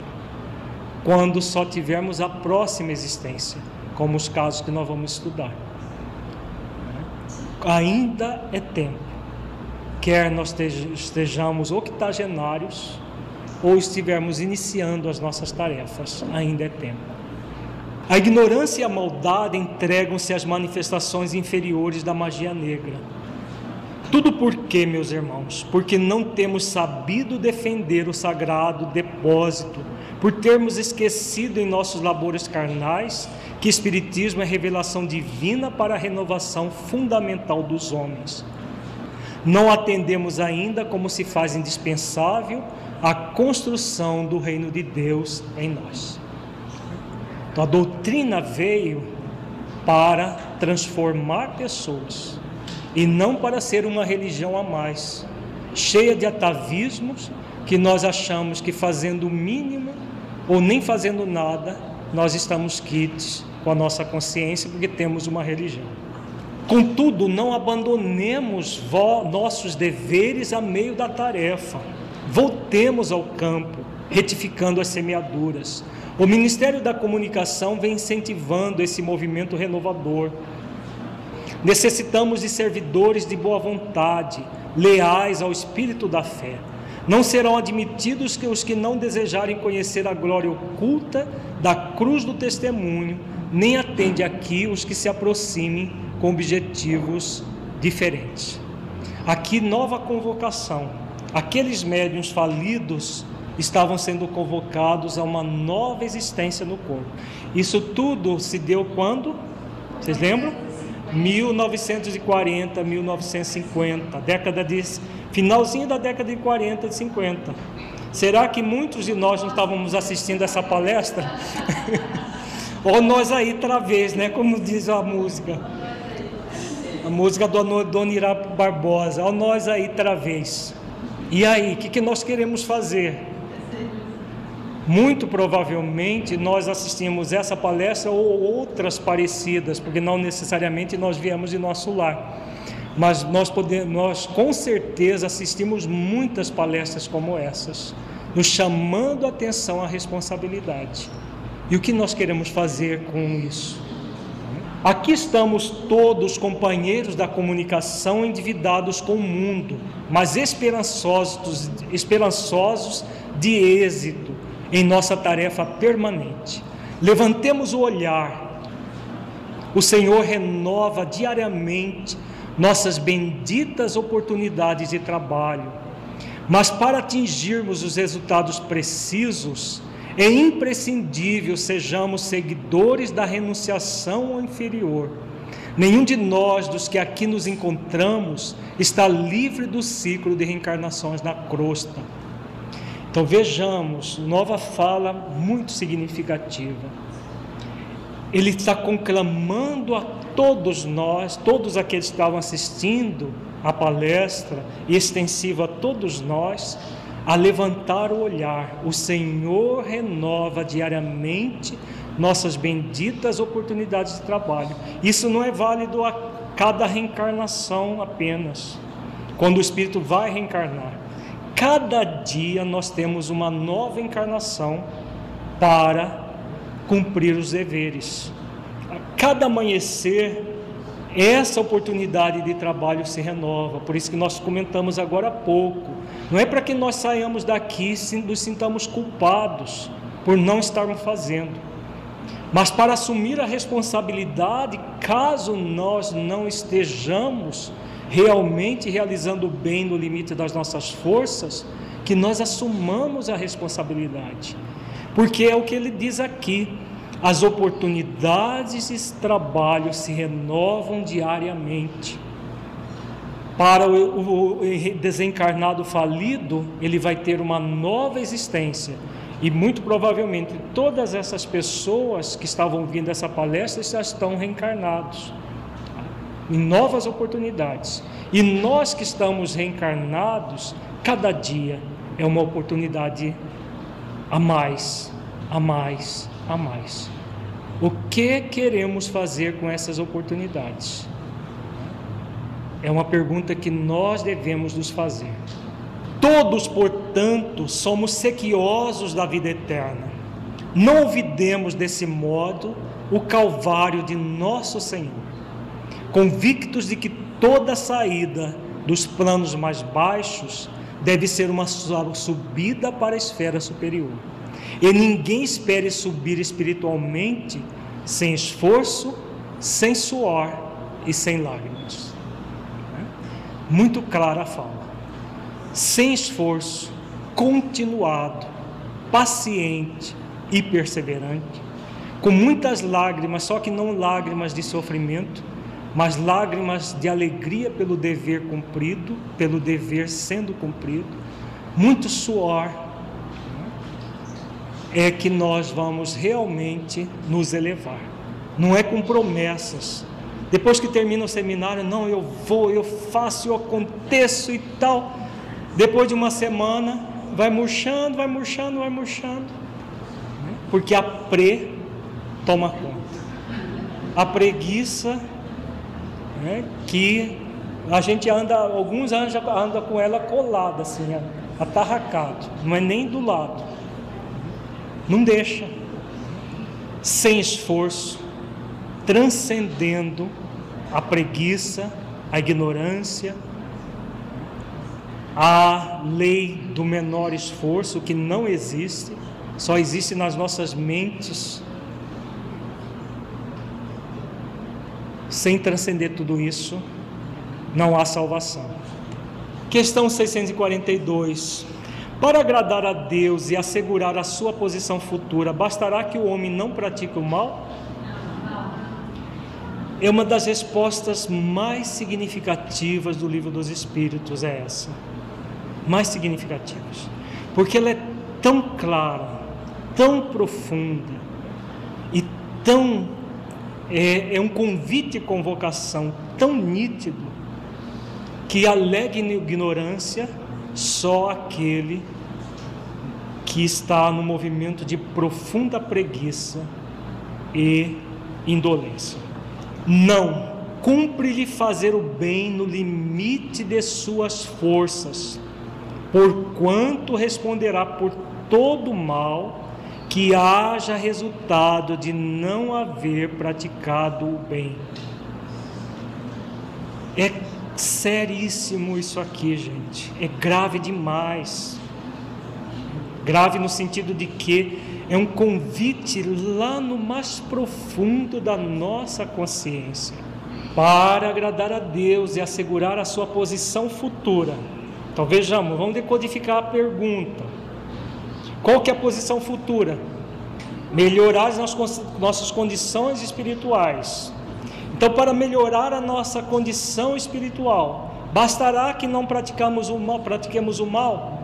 quando só tivermos a próxima existência, como os casos que nós vamos estudar. Ainda é tempo, quer nós estejamos octogenários ou estivermos iniciando as nossas tarefas, ainda é tempo. A ignorância e a maldade entregam-se às manifestações inferiores da magia negra tudo por quê, meus irmãos? Porque não temos sabido defender o sagrado depósito, por termos esquecido em nossos labores carnais que Espiritismo é revelação divina para a renovação fundamental dos homens. não atendemos ainda como se faz indispensável a construção do reino de Deus em nós. Então a doutrina veio para transformar pessoas e não para ser uma religião a mais, cheia de atavismos que nós achamos que fazendo o mínimo ou nem fazendo nada, nós estamos quites com a nossa consciência porque temos uma religião. Contudo, não abandonemos nossos deveres a meio da tarefa. Voltemos ao campo, retificando as semeaduras. O Ministério da Comunicação vem incentivando esse movimento renovador. Necessitamos de servidores de boa vontade, leais ao espírito da fé. Não serão admitidos que os que não desejarem conhecer a glória oculta da cruz do testemunho, nem atende aqui os que se aproximem com objetivos diferentes. Aqui, nova convocação. Aqueles médiuns falidos estavam sendo convocados a uma nova existência no corpo. Isso tudo se deu quando? Vocês lembram? 1940, 1950, década de finalzinho da década de 40 e 50. Será que muitos de nós não estávamos assistindo essa palestra? Ou nós aí outra vez, né? Como diz a música. A música do Dona Barbosa. Ó nós aí outra vez. E aí, o que, que nós queremos fazer? Muito provavelmente nós assistimos essa palestra ou outras parecidas, porque não necessariamente nós viemos de nosso lar. Mas nós, podemos, nós com certeza assistimos muitas palestras como essas, nos chamando a atenção à responsabilidade. E o que nós queremos fazer com isso? Aqui estamos todos companheiros da comunicação, endividados com o mundo, mas esperançosos, esperançosos de êxito em nossa tarefa permanente. Levantemos o olhar. O Senhor renova diariamente nossas benditas oportunidades de trabalho. Mas para atingirmos os resultados precisos, é imprescindível sejamos seguidores da renunciação ao inferior. Nenhum de nós, dos que aqui nos encontramos, está livre do ciclo de reencarnações na crosta. Então vejamos, nova fala muito significativa. Ele está conclamando a todos nós, todos aqueles que estavam assistindo a palestra, extensiva a todos nós, a levantar o olhar. O Senhor renova diariamente nossas benditas oportunidades de trabalho. Isso não é válido a cada reencarnação apenas, quando o Espírito vai reencarnar. Cada dia nós temos uma nova encarnação para cumprir os deveres. A cada amanhecer, essa oportunidade de trabalho se renova. Por isso que nós comentamos agora há pouco não é para que nós saiamos daqui e nos sintamos culpados por não estarmos fazendo, mas para assumir a responsabilidade caso nós não estejamos realmente realizando o bem no limite das nossas forças, que nós assumamos a responsabilidade. Porque é o que ele diz aqui: as oportunidades de trabalho se renovam diariamente. Para o, o, desencarnado falido, ele vai ter uma nova existência. E muito provavelmente todas essas pessoas que estavam vindo essa palestra já estão reencarnados em novas oportunidades. E nós que estamos reencarnados, cada dia é uma oportunidade a mais, a mais, a mais. O que queremos fazer com essas oportunidades? É uma pergunta que nós devemos nos fazer. Todos, portanto, somos sequiosos da vida eterna. Não olvidemos desse modo o calvário de nosso Senhor, convictos de que toda saída dos planos mais baixos deve ser uma subida para a esfera superior. E ninguém espere subir espiritualmente sem esforço, sem suor e sem lágrimas muito clara a fala. Sem esforço, continuado, paciente e perseverante, com muitas lágrimas, só que não lágrimas de sofrimento, mas lágrimas de alegria pelo dever cumprido, pelo dever sendo cumprido, muito suor, é que nós vamos realmente nos elevar. Não é com promessas. Depois que termina o seminário, não, eu vou, eu faço, eu aconteço e tal. Depois de uma semana, vai murchando, vai murchando, vai murchando. Porque a pre toma conta. A preguiça, né, que a gente anda, alguns anos anda com ela colada, assim, atarracado, é nem do lado. Não deixa. Sem esforço, transcendendo a preguiça, a ignorância, a lei do menor esforço que não existe, só existe nas nossas mentes. Sem transcender tudo isso, não há salvação. Questão 642. Para agradar a Deus e assegurar a sua posição futura, bastará que o homem não pratique o mal? É uma das respostas mais significativas do livro dos Espíritos, é essa. Mais significativas. Porque ela é tão clara, tão profunda e tão. É, é um convite e convocação tão nítido que alega ignorância só aquele que está no movimento de profunda preguiça e indolência. Não, cumpre-lhe fazer o bem no limite de suas forças, porquanto responderá por todo mal que haja resultado de não haver praticado o bem. É seríssimo isso aqui, gente. É grave demais. Grave no sentido de que é um convite lá no mais profundo da nossa consciência para agradar a Deus e assegurar a sua posição futura. Então vejamos, vamos decodificar a pergunta. Qual que é a posição futura? Melhorar as nossas condições espirituais então, para melhorar a nossa condição espiritual, bastará que não praticamos o mal, pratiquemos o mal?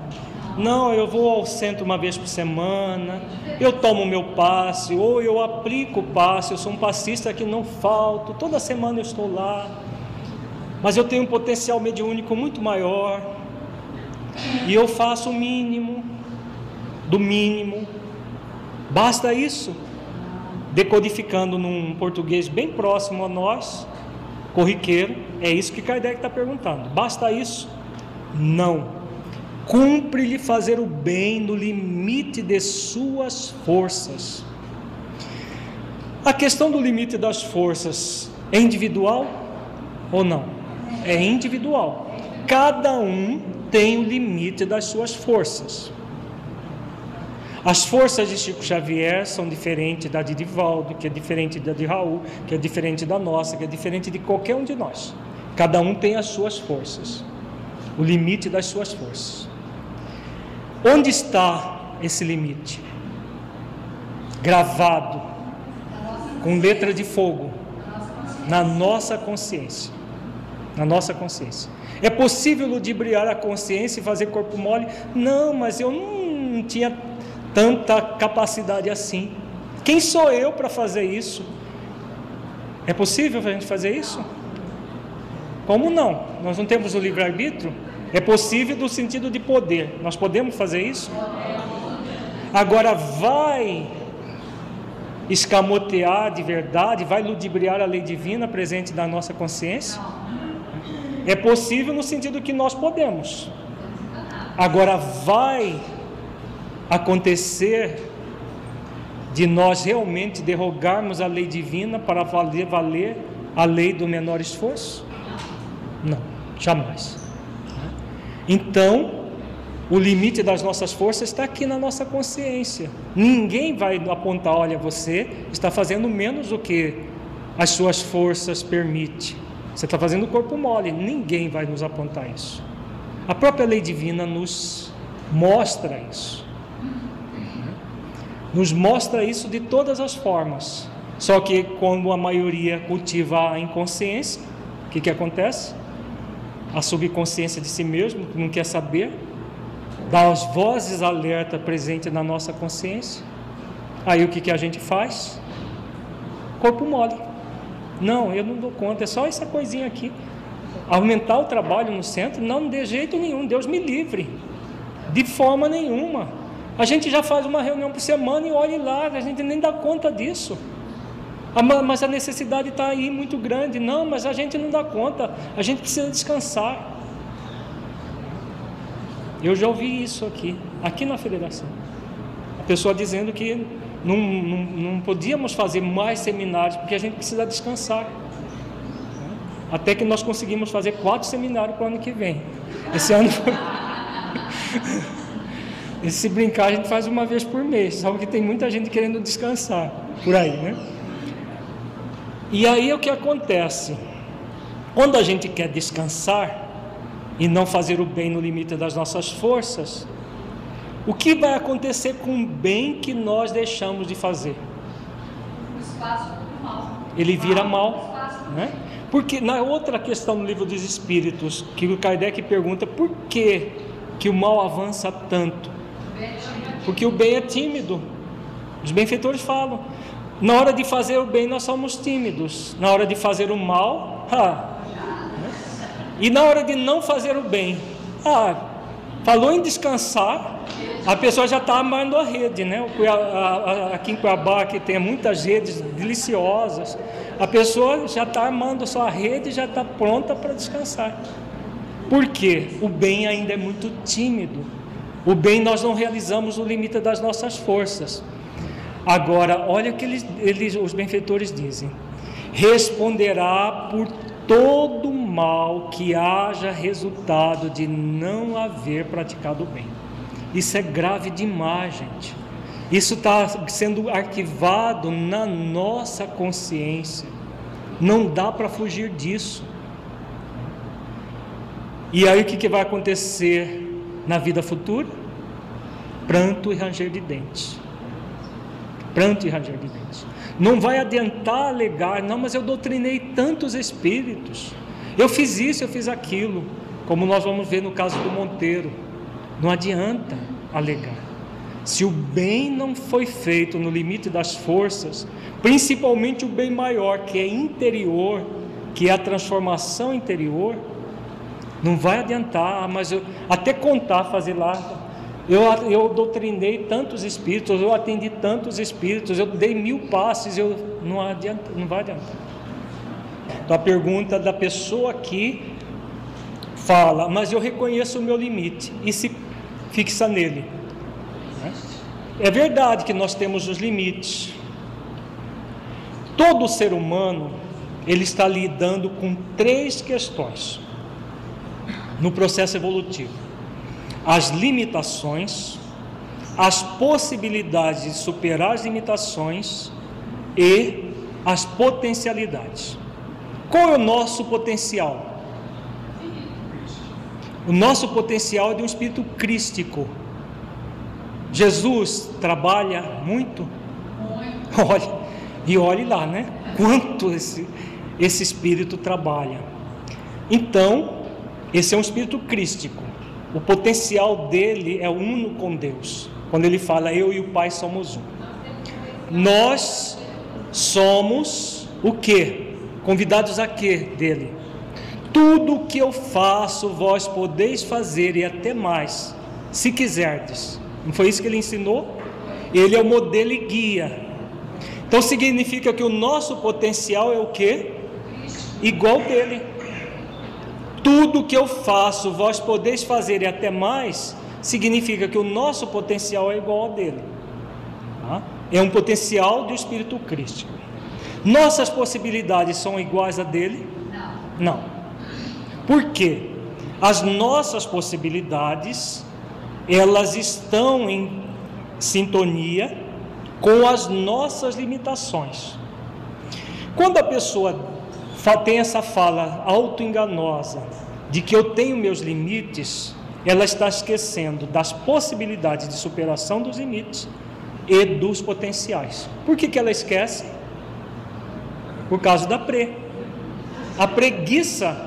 Não, eu vou ao centro uma vez por semana, eu tomo meu passe, ou eu aplico o passe, eu sou um passista que não falto, toda semana eu estou lá, mas eu tenho um potencial mediúnico muito maior, e eu faço o mínimo, do mínimo, basta isso? decodificando num português bem próximo a nós, corriqueiro, é isso que Kardec está perguntando. Basta isso? Não. Cumpre-lhe fazer o bem no limite de suas forças. A questão do limite das forças é individual ou não? É individual. Cada um tem o limite das suas forças. As forças de Chico Xavier são diferentes da de Divaldo, que é diferente da de Raul, que é diferente da nossa, que é diferente de qualquer um de nós. Cada um tem as suas forças, o limite das suas forças. Onde está esse limite? Gravado com letra de fogo na nossa consciência. Na nossa consciência. É possível ludibriar a consciência e fazer corpo mole? Não, mas eu não tinha tanta capacidade assim. Quem sou eu para fazer isso? É possível a gente fazer isso? Como não? Nós não temos o livre-arbítrio? É possível no sentido de poder. Nós podemos fazer isso? Agora vai escamotear de verdade, vai ludibriar a lei divina presente na nossa consciência? É possível no sentido que nós podemos. Agora vai acontecer de nós realmente derrogarmos a lei divina para valer, valer a lei do menor esforço? Não, jamais. Então, o limite das nossas forças está aqui na nossa consciência. Ninguém vai apontar, olha, você está fazendo menos do que as suas forças permitem. Você está fazendo o corpo mole. Ninguém vai nos apontar isso. A própria lei divina nos mostra isso nos mostra isso de todas as formas. Só que quando a maioria cultiva a inconsciência, o que, que acontece? A subconsciência de si mesmo, que não quer saber, dá as vozes alerta presentes na nossa consciência. Aí o que, que a gente faz? Corpo mole. Não, eu não dou conta, é só essa coisinha aqui. Aumentar o trabalho no centro? Não, de jeito nenhum, Deus me livre. De forma nenhuma. A gente já faz uma reunião por semana e olhe lá, a gente nem dá conta disso. Mas a necessidade está aí muito grande. Não, mas a gente não dá conta, a gente precisa descansar. Eu já ouvi isso aqui, aqui na federação. A pessoa dizendo que não, não, não podíamos fazer mais seminários porque a gente precisa descansar. Até que nós conseguimos fazer quatro seminários para o ano que vem. Esse ano. E se brincar, a gente faz uma vez por mês. Sabe que tem muita gente querendo descansar por aí, né? E aí o que acontece? Quando a gente quer descansar e não fazer o bem no limite das nossas forças, o que vai acontecer com o bem que nós deixamos de fazer? Ele vira mal, né? Porque na outra questão no livro dos Espíritos, que o Kardec pergunta por que, que o mal avança tanto? Porque o bem é tímido. Os benfeitores falam. Na hora de fazer o bem, nós somos tímidos. Na hora de fazer o mal, ah. e na hora de não fazer o bem, ah, falou em descansar, a pessoa já está armando a rede, né? Aqui em Cuiabá, que tem muitas redes deliciosas, a pessoa já está armando a sua rede e já está pronta para descansar. Por quê? O bem ainda é muito tímido. O bem nós não realizamos no limite das nossas forças. Agora, olha o que eles, eles, os benfeitores dizem: responderá por todo mal que haja resultado de não haver praticado o bem. Isso é grave demais, gente. Isso está sendo arquivado na nossa consciência. Não dá para fugir disso. E aí o que, que vai acontecer na vida futura? pranto e ranger de dentes. Pranto e ranger de dentes. Não vai adiantar alegar, não, mas eu doutrinei tantos espíritos. Eu fiz isso, eu fiz aquilo. Como nós vamos ver no caso do Monteiro. Não adianta alegar. Se o bem não foi feito no limite das forças, principalmente o bem maior, que é interior, que é a transformação interior, não vai adiantar, mas eu, até contar, fazer lá eu, eu doutrinei tantos espíritos, eu atendi tantos espíritos, eu dei mil passes, eu não adianta, não vai adiantar. Então a pergunta da pessoa aqui fala, mas eu reconheço o meu limite e se fixa nele. É verdade que nós temos os limites. Todo ser humano ele está lidando com três questões no processo evolutivo as limitações, as possibilidades de superar as limitações e as potencialidades. Qual é o nosso potencial? O nosso potencial é de um espírito crístico. Jesus trabalha muito? muito. Olha, e olhe lá, né? Quanto esse, esse espírito trabalha. Então, esse é um espírito crístico. O potencial dele é uno com Deus. Quando ele fala, eu e o Pai somos um. Nós somos o que? Convidados a quê dele? Tudo o que eu faço, vós podeis fazer e até mais, se quiserdes. Não foi isso que ele ensinou? Ele é o modelo e guia. Então significa que o nosso potencial é o que? Igual dele tudo que eu faço, vós podeis fazer e até mais, significa que o nosso potencial é igual ao dele. Tá? É um potencial do Espírito Crístico. Nossas possibilidades são iguais a dele? Não. Não. Por quê? As nossas possibilidades, elas estão em sintonia com as nossas limitações. Quando a pessoa tem essa fala auto-enganosa de que eu tenho meus limites, ela está esquecendo das possibilidades de superação dos limites e dos potenciais. Por que, que ela esquece? Por causa da pre. A preguiça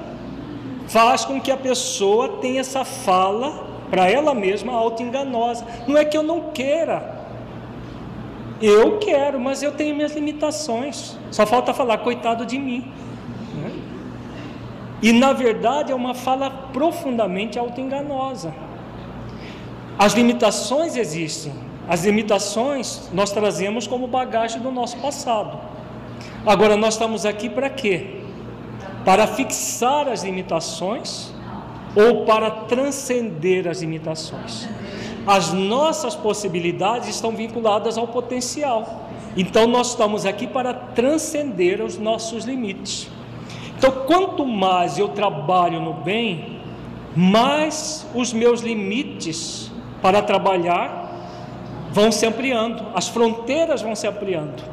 faz com que a pessoa tenha essa fala para ela mesma auto-enganosa. Não é que eu não queira. Eu quero, mas eu tenho minhas limitações. Só falta falar, coitado de mim. E na verdade é uma fala profundamente auto-enganosa. As limitações existem. As limitações nós trazemos como bagagem do nosso passado. Agora nós estamos aqui para quê? Para fixar as limitações ou para transcender as limitações. As nossas possibilidades estão vinculadas ao potencial. Então nós estamos aqui para transcender os nossos limites. Então, quanto mais eu trabalho no bem, mais os meus limites para trabalhar vão se ampliando, as fronteiras vão se ampliando.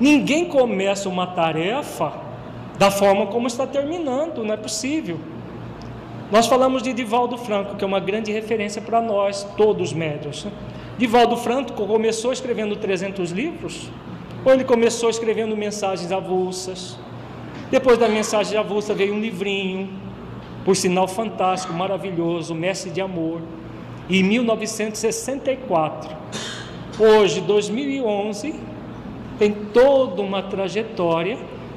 Ninguém começa uma tarefa da forma como está terminando, não é possível. Nós falamos de Divaldo Franco, que é uma grande referência para nós, todos médios. Divaldo Franco começou escrevendo 300 livros, ou ele começou escrevendo mensagens avulsas. Depois da mensagem avulsa veio um livrinho, por sinal fantástico, maravilhoso, Mestre de Amor. Em 1964, hoje, 2011, tem toda uma trajetória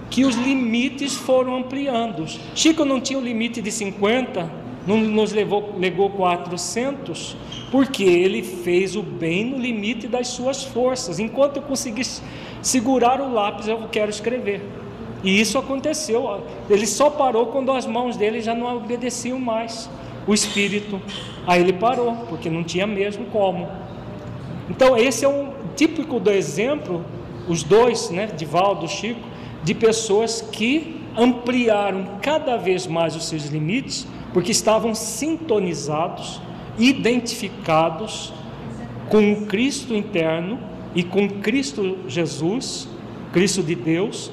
que os limites foram ampliando. Chico não tinha o limite de 50, não nos levou, legou 400, porque ele fez o bem no limite das suas forças. Enquanto eu consegui segurar o lápis, eu quero escrever. E isso aconteceu. Ele só parou quando as mãos dele já não obedeciam mais. O espírito. Aí ele parou, porque não tinha mesmo como. Então, esse é um típico do exemplo, os dois, né, Divaldo, Chico, de pessoas que ampliaram cada vez mais os seus limites, porque estavam sintonizados, identificados com o Cristo interno e com Cristo Jesus, Cristo de Deus,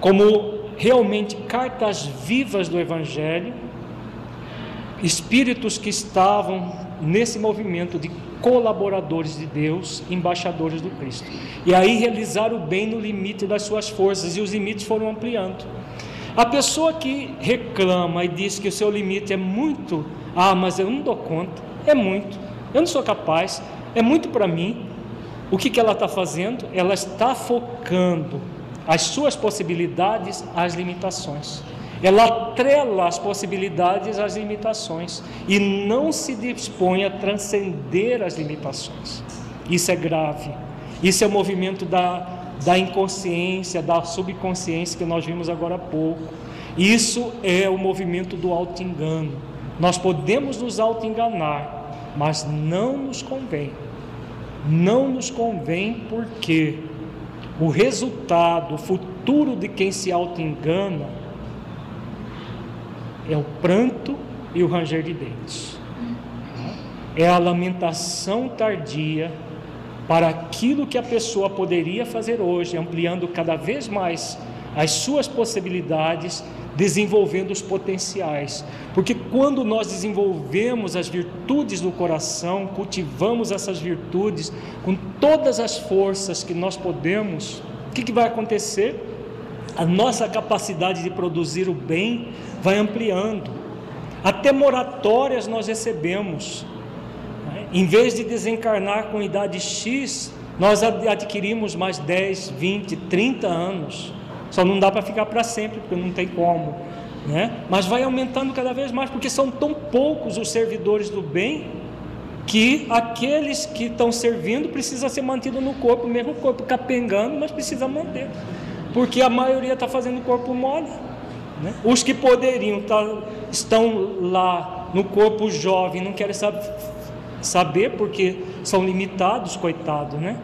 como realmente cartas vivas do Evangelho, espíritos que estavam nesse movimento de colaboradores de Deus, embaixadores do Cristo. E aí realizar o bem no limite das suas forças, e os limites foram ampliando. A pessoa que reclama e diz que o seu limite é muito, ah, mas eu não dou conta, é muito, eu não sou capaz, é muito para mim. O que, que ela está fazendo? Ela está focando as suas possibilidades às limitações. Ela atrela as possibilidades às limitações e não se dispõe a transcender as limitações. Isso é grave. Isso é o movimento da, da inconsciência, da subconsciência que nós vimos agora há pouco. Isso é o movimento do auto-engano. Nós podemos nos auto-enganar, mas não nos convém. Não nos convém porque o resultado, o futuro de quem se auto-engana é o pranto e o ranger de dentes. É a lamentação tardia para aquilo que a pessoa poderia fazer hoje, ampliando cada vez mais as suas possibilidades, desenvolvendo os potenciais. Porque quando nós desenvolvemos as virtudes do coração, cultivamos essas virtudes com todas as forças que nós podemos, o que, que vai acontecer? a nossa capacidade de produzir o bem vai ampliando. Até moratórias nós recebemos. Né? Em vez de desencarnar com idade X, nós adquirimos mais 10, 20, 30 anos. Só não dá para ficar para sempre, porque não tem como. Né? Mas vai aumentando cada vez mais, porque são tão poucos os servidores do bem que aqueles que estão servindo precisa ser mantido no corpo, mesmo o corpo capengando, mas precisa manter porque a maioria está fazendo corpo mole. Né? Os que poderiam tá, estão lá no corpo jovem, não querem sab saber porque são limitados, coitados, né?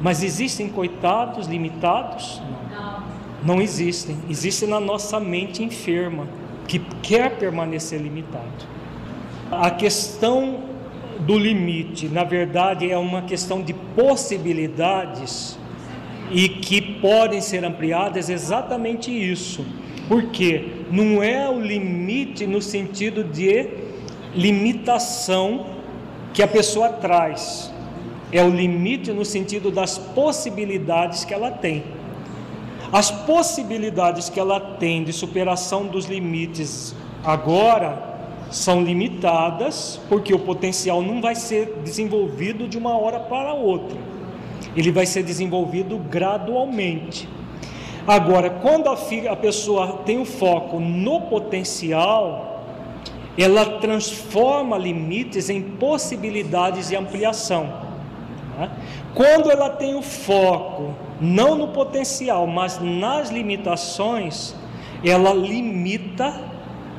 Mas existem coitados limitados? Não. Não existem. Existem na nossa mente enferma, que quer permanecer limitado. A questão do limite, na verdade, é uma questão de possibilidades e que podem ser ampliadas exatamente isso. Porque não é o limite no sentido de limitação que a pessoa traz, é o limite no sentido das possibilidades que ela tem. As possibilidades que ela tem de superação dos limites agora são limitadas, porque o potencial não vai ser desenvolvido de uma hora para outra. Ele vai ser desenvolvido gradualmente. Agora, quando a, a pessoa tem o foco no potencial, ela transforma limites em possibilidades de ampliação. Né? Quando ela tem o foco não no potencial, mas nas limitações, ela limita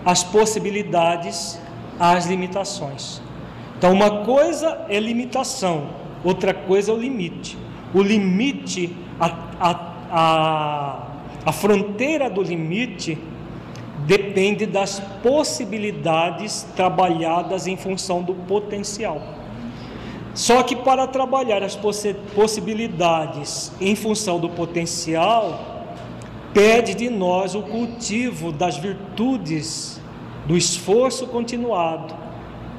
as possibilidades às limitações. Então, uma coisa é limitação, outra coisa é o limite. O limite, a, a, a, a fronteira do limite, depende das possibilidades trabalhadas em função do potencial. Só que para trabalhar as possibilidades em função do potencial, pede de nós o cultivo das virtudes, do esforço continuado,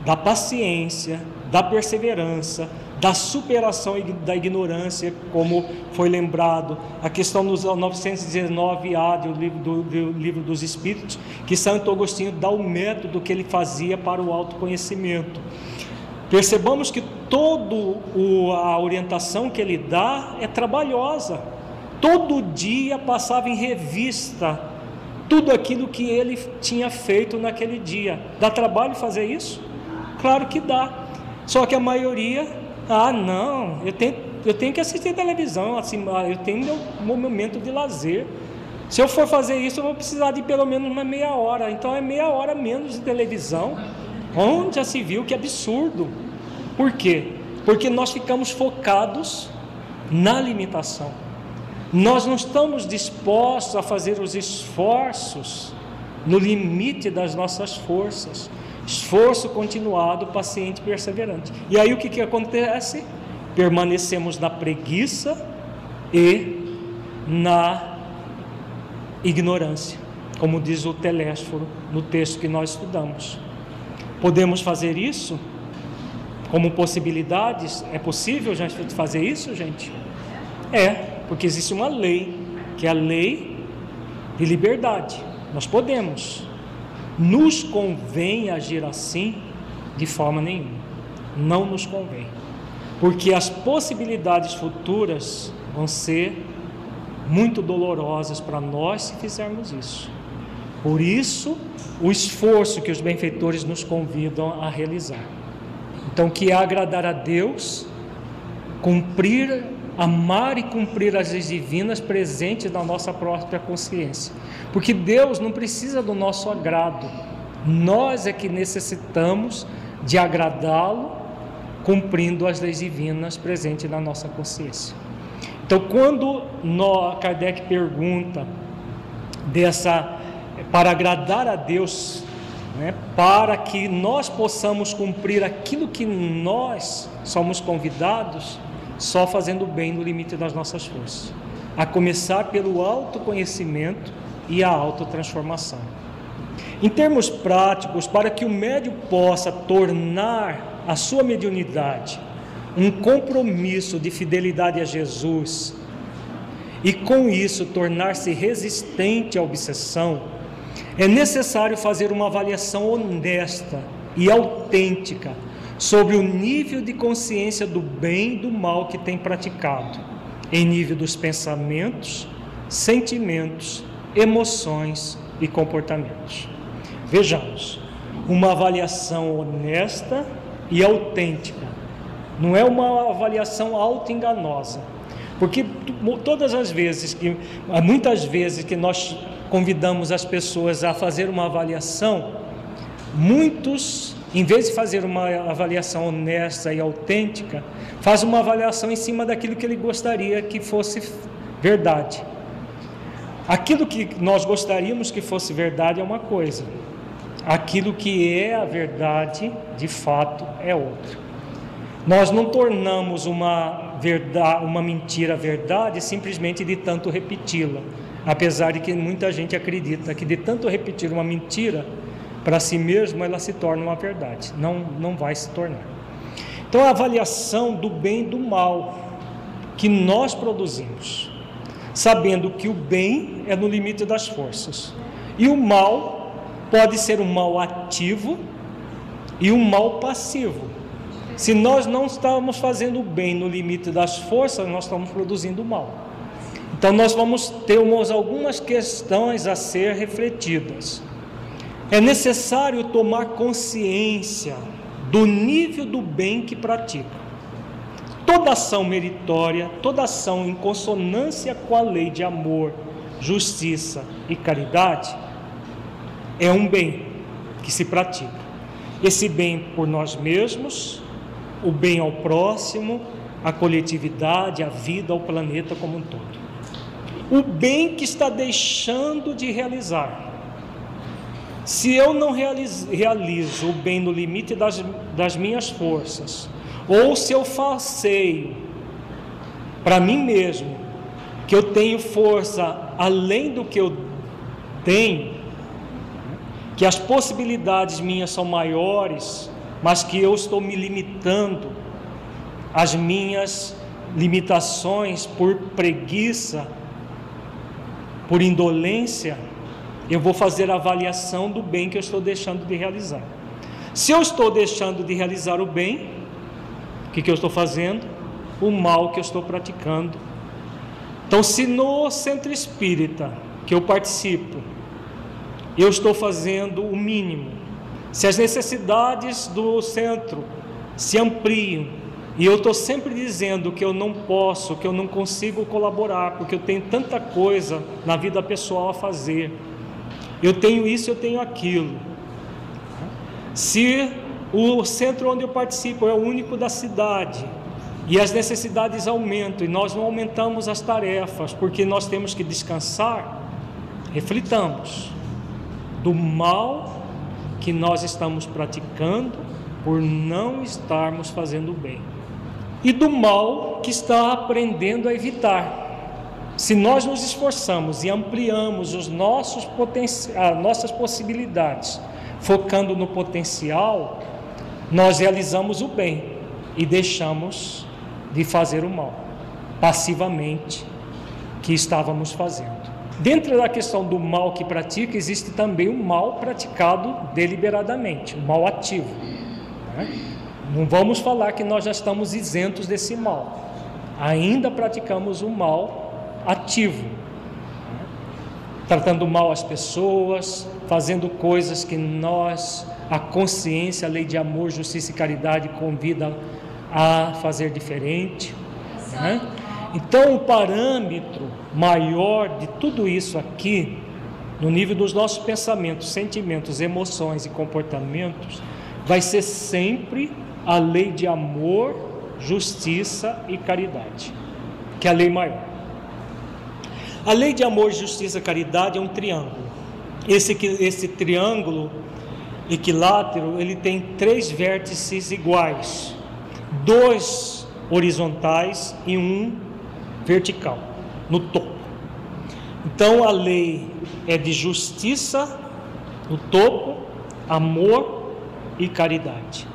da paciência, da perseverança, da superação da ignorância, como foi lembrado, a questão dos 919A do livro, do, do livro dos Espíritos, que Santo Agostinho dá o método que ele fazia para o autoconhecimento. Percebamos que toda a orientação que ele dá é trabalhosa. Todo dia passava em revista tudo aquilo que ele tinha feito naquele dia. Dá trabalho fazer isso? Claro que dá. Só que a maioria, ah, não, eu tenho, eu tenho que assistir televisão, assim, ah, eu tenho meu, meu momento de lazer. Se eu for fazer isso, eu vou precisar de pelo menos uma meia hora. Então é meia hora menos de televisão. Onde já se viu que absurdo? Por quê? Porque nós ficamos focados na limitação. Nós não estamos dispostos a fazer os esforços no limite das nossas forças. Esforço continuado, paciente perseverante. E aí o que, que acontece? Permanecemos na preguiça e na ignorância, como diz o Telésforo no texto que nós estudamos. Podemos fazer isso como possibilidades? É possível fazer isso, gente? É, porque existe uma lei, que é a lei de liberdade. Nós podemos. Nos convém agir assim? De forma nenhuma. Não nos convém. Porque as possibilidades futuras vão ser muito dolorosas para nós se fizermos isso. Por isso, o esforço que os benfeitores nos convidam a realizar. Então, que é agradar a Deus, cumprir, amar e cumprir as leis divinas presentes na nossa própria consciência. Porque Deus não precisa do nosso agrado, nós é que necessitamos de agradá-lo, cumprindo as leis divinas presentes na nossa consciência. Então, quando Kardec pergunta dessa para agradar a Deus, né, para que nós possamos cumprir aquilo que nós somos convidados, só fazendo bem no limite das nossas forças, a começar pelo autoconhecimento e a autotransformação. Em termos práticos, para que o médio possa tornar a sua mediunidade um compromisso de fidelidade a Jesus e com isso tornar-se resistente à obsessão, é necessário fazer uma avaliação honesta e autêntica sobre o nível de consciência do bem e do mal que tem praticado, em nível dos pensamentos, sentimentos, emoções e comportamentos. Vejamos, uma avaliação honesta e autêntica, não é uma avaliação auto-enganosa, porque todas as vezes que, muitas vezes que nós convidamos as pessoas a fazer uma avaliação, muitos, em vez de fazer uma avaliação honesta e autêntica, faz uma avaliação em cima daquilo que ele gostaria que fosse verdade. Aquilo que nós gostaríamos que fosse verdade é uma coisa, aquilo que é a verdade, de fato, é outra. Nós não tornamos uma verdade, uma mentira verdade simplesmente de tanto repeti-la. Apesar de que muita gente acredita que de tanto repetir uma mentira para si mesmo, ela se torna uma verdade. Não, não vai se tornar. Então, a avaliação do bem e do mal que nós produzimos. sabendo que o bem é no limite das forças e o mal pode ser um mal ativo e um mal passivo. Se nós não estamos fazendo o bem no limite das forças, nós estamos produzindo o mal. Então nós vamos ter algumas questões a ser refletidas. É necessário tomar consciência do nível do bem que pratica. Toda ação meritória, toda ação em consonância com a lei de amor, justiça e caridade é um bem que se pratica. Esse bem por nós mesmos, o bem ao próximo, a coletividade, a vida, ao planeta como um todo. O bem que está deixando de realizar. Se eu não realizo, realizo o bem no limite das, das minhas forças, ou se eu falseio para mim mesmo que eu tenho força além do que eu tenho, que as possibilidades minhas são maiores, mas que eu estou me limitando às minhas limitações por preguiça, por indolência, eu vou fazer a avaliação do bem que eu estou deixando de realizar. Se eu estou deixando de realizar o bem, o que, que eu estou fazendo? O mal que eu estou praticando. Então, se no centro espírita que eu participo, eu estou fazendo o mínimo. Se as necessidades do centro se ampliam, e eu estou sempre dizendo que eu não posso, que eu não consigo colaborar, porque eu tenho tanta coisa na vida pessoal a fazer. Eu tenho isso, eu tenho aquilo. Se o centro onde eu participo é o único da cidade, e as necessidades aumentam, e nós não aumentamos as tarefas, porque nós temos que descansar, reflitamos do mal que nós estamos praticando por não estarmos fazendo bem e do mal que está aprendendo a evitar. Se nós nos esforçamos e ampliamos os nossos as nossas possibilidades, focando no potencial, nós realizamos o bem e deixamos de fazer o mal passivamente que estávamos fazendo. Dentro da questão do mal que pratica, existe também o mal praticado deliberadamente, o mal ativo. Né? Não vamos falar que nós já estamos isentos desse mal. Ainda praticamos o mal ativo, tratando mal as pessoas, fazendo coisas que nós, a consciência, a lei de amor, justiça e caridade convida a fazer diferente. Né? Então, o parâmetro maior de tudo isso aqui, no nível dos nossos pensamentos, sentimentos, emoções e comportamentos, vai ser sempre a lei de amor, justiça e caridade, que é a lei maior. A lei de amor, justiça e caridade é um triângulo. Esse, esse triângulo equilátero, ele tem três vértices iguais, dois horizontais e um vertical, no topo. Então a lei é de justiça no topo, amor e caridade.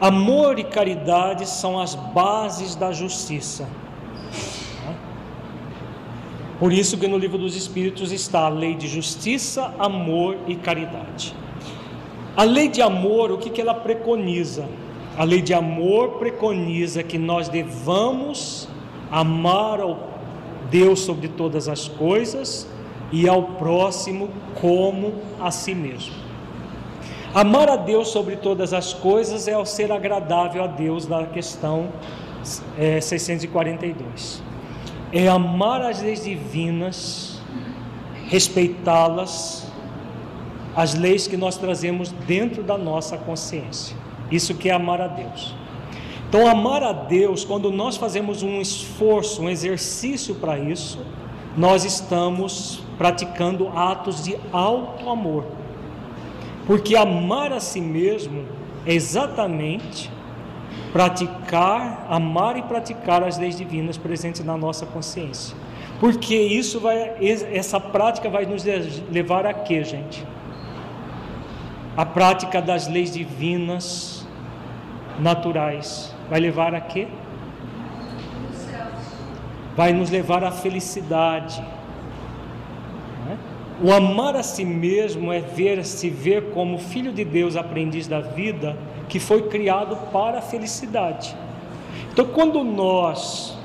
Amor e caridade são as bases da justiça. Por isso que no livro dos Espíritos está a lei de justiça, amor e caridade. A lei de amor, o que, que ela preconiza? A lei de amor preconiza que nós devamos amar ao Deus sobre todas as coisas e ao próximo como a si mesmo. Amar a Deus sobre todas as coisas é o ser agradável a Deus da questão é, 642. É amar as leis divinas, respeitá-las, as leis que nós trazemos dentro da nossa consciência. Isso que é amar a Deus. Então, amar a Deus, quando nós fazemos um esforço, um exercício para isso, nós estamos praticando atos de alto amor. Porque amar a si mesmo é exatamente praticar, amar e praticar as leis divinas presentes na nossa consciência. Porque isso vai, essa prática vai nos levar a quê, gente? A prática das leis divinas naturais vai levar a quê? vai nos levar à felicidade. O amar a si mesmo é ver se ver como filho de Deus, aprendiz da vida, que foi criado para a felicidade. Então, quando nós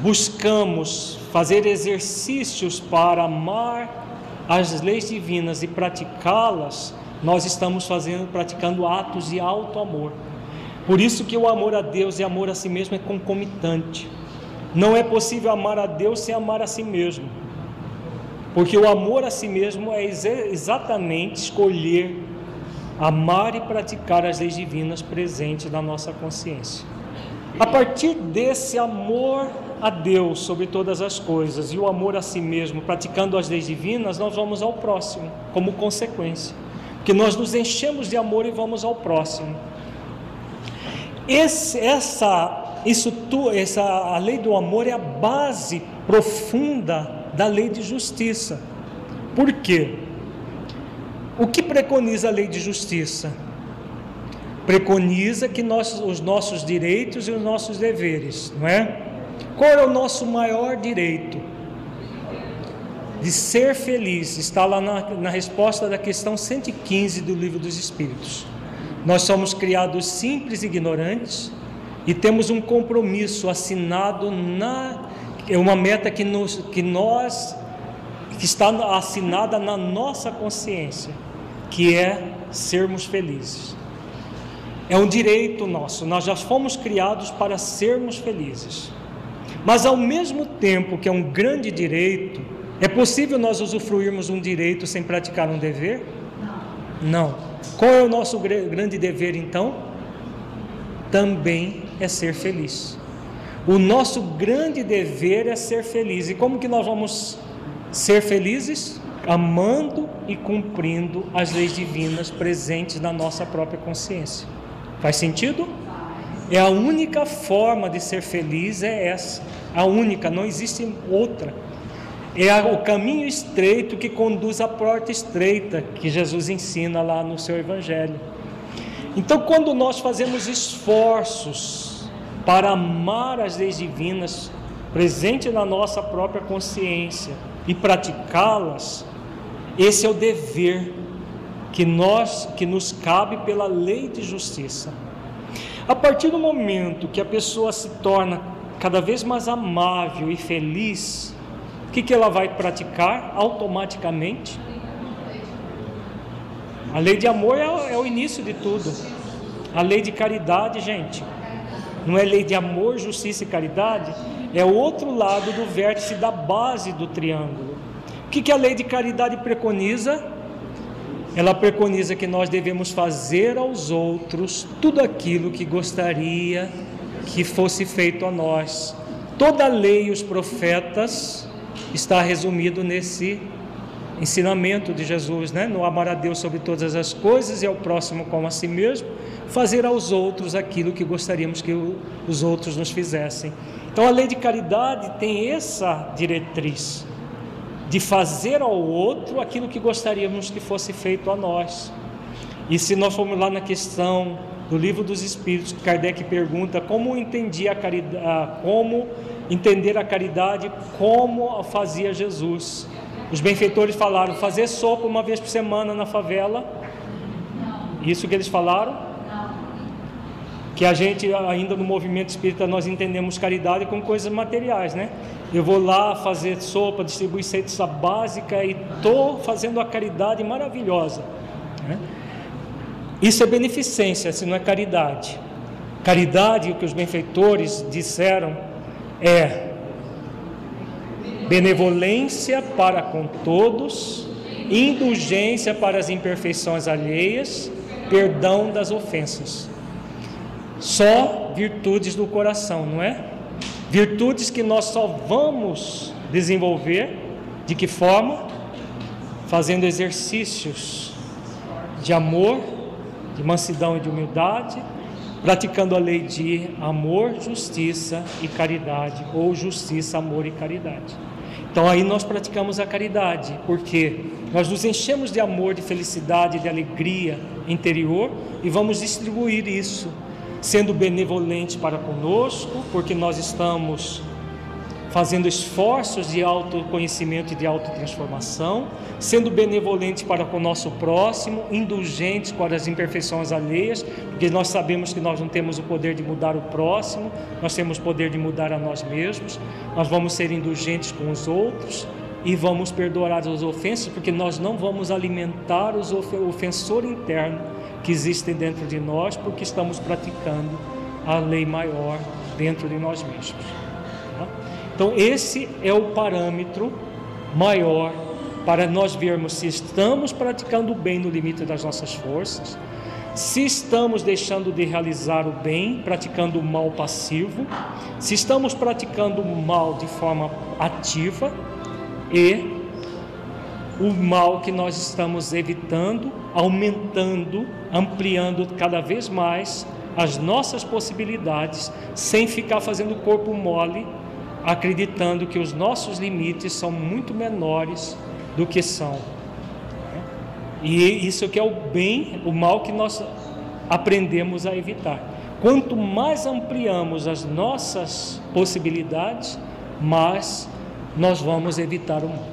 buscamos fazer exercícios para amar as leis divinas e praticá-las, nós estamos fazendo, praticando atos de alto amor. Por isso que o amor a Deus e amor a si mesmo é concomitante. Não é possível amar a Deus sem amar a si mesmo. Porque o amor a si mesmo é exatamente escolher amar e praticar as leis divinas presentes na nossa consciência. A partir desse amor a Deus sobre todas as coisas e o amor a si mesmo, praticando as leis divinas, nós vamos ao próximo, como consequência. Que nós nos enchemos de amor e vamos ao próximo. Esse, essa, isso essa, a lei do amor é a base profunda da lei de justiça. Por quê? O que preconiza a lei de justiça? Preconiza que nós, os nossos direitos e os nossos deveres, não é? Qual é o nosso maior direito? De ser feliz, está lá na, na resposta da questão 115 do Livro dos Espíritos. Nós somos criados simples e ignorantes e temos um compromisso assinado na é uma meta que, nos, que nós que está assinada na nossa consciência, que é sermos felizes. É um direito nosso, nós já fomos criados para sermos felizes. Mas ao mesmo tempo que é um grande direito, é possível nós usufruirmos um direito sem praticar um dever? Não. Qual é o nosso grande dever então? Também é ser feliz. O nosso grande dever é ser feliz. E como que nós vamos ser felizes? Amando e cumprindo as leis divinas presentes na nossa própria consciência. Faz sentido? É a única forma de ser feliz é essa, a única, não existe outra. É o caminho estreito que conduz à porta estreita que Jesus ensina lá no seu evangelho. Então, quando nós fazemos esforços para amar as leis divinas presente na nossa própria consciência e praticá-las, esse é o dever que nós que nos cabe pela lei de justiça. A partir do momento que a pessoa se torna cada vez mais amável e feliz, o que, que ela vai praticar automaticamente? A lei de amor é, é o início de tudo. A lei de caridade, gente, não é lei de amor, justiça e caridade, é o outro lado do vértice da base do triângulo. O que, que a lei de caridade preconiza? ela preconiza que nós devemos fazer aos outros tudo aquilo que gostaria que fosse feito a nós. Toda a lei e os profetas está resumido nesse ensinamento de Jesus, né? No amar a Deus sobre todas as coisas e ao próximo como a si mesmo, fazer aos outros aquilo que gostaríamos que os outros nos fizessem. Então a lei de caridade tem essa diretriz de fazer ao outro aquilo que gostaríamos que fosse feito a nós. E se nós formos lá na questão do livro dos Espíritos, Kardec pergunta como entendia a caridade, como entender a caridade, como fazia Jesus. Os benfeitores falaram fazer sopa uma vez por semana na favela. Isso que eles falaram? Que a gente ainda no movimento espírita nós entendemos caridade com coisas materiais, né? Eu vou lá fazer sopa, distribuir cesta básica e estou fazendo a caridade maravilhosa. Né? Isso é beneficência, se não é caridade. Caridade, o que os benfeitores disseram, é benevolência para com todos, indulgência para as imperfeições alheias, perdão das ofensas. Só virtudes do coração, não é? Virtudes que nós só vamos desenvolver de que forma? Fazendo exercícios de amor, de mansidão e de humildade, praticando a lei de amor, justiça e caridade, ou justiça, amor e caridade. Então aí nós praticamos a caridade, porque nós nos enchemos de amor, de felicidade, de alegria interior e vamos distribuir isso sendo benevolente para conosco, porque nós estamos fazendo esforços de autoconhecimento e de autotransformação, sendo benevolentes para com o nosso próximo, indulgentes com as imperfeições alheias, porque nós sabemos que nós não temos o poder de mudar o próximo, nós temos o poder de mudar a nós mesmos. Nós vamos ser indulgentes com os outros e vamos perdoar as ofensas, porque nós não vamos alimentar os ofensor interno que existem dentro de nós, porque estamos praticando a lei maior dentro de nós mesmos. Então, esse é o parâmetro maior para nós vermos se estamos praticando o bem no limite das nossas forças, se estamos deixando de realizar o bem, praticando o mal passivo, se estamos praticando o mal de forma ativa e o mal que nós estamos evitando, aumentando, ampliando cada vez mais as nossas possibilidades, sem ficar fazendo o corpo mole acreditando que os nossos limites são muito menores do que são. E isso que é o bem, o mal que nós aprendemos a evitar. Quanto mais ampliamos as nossas possibilidades, mais nós vamos evitar o mal.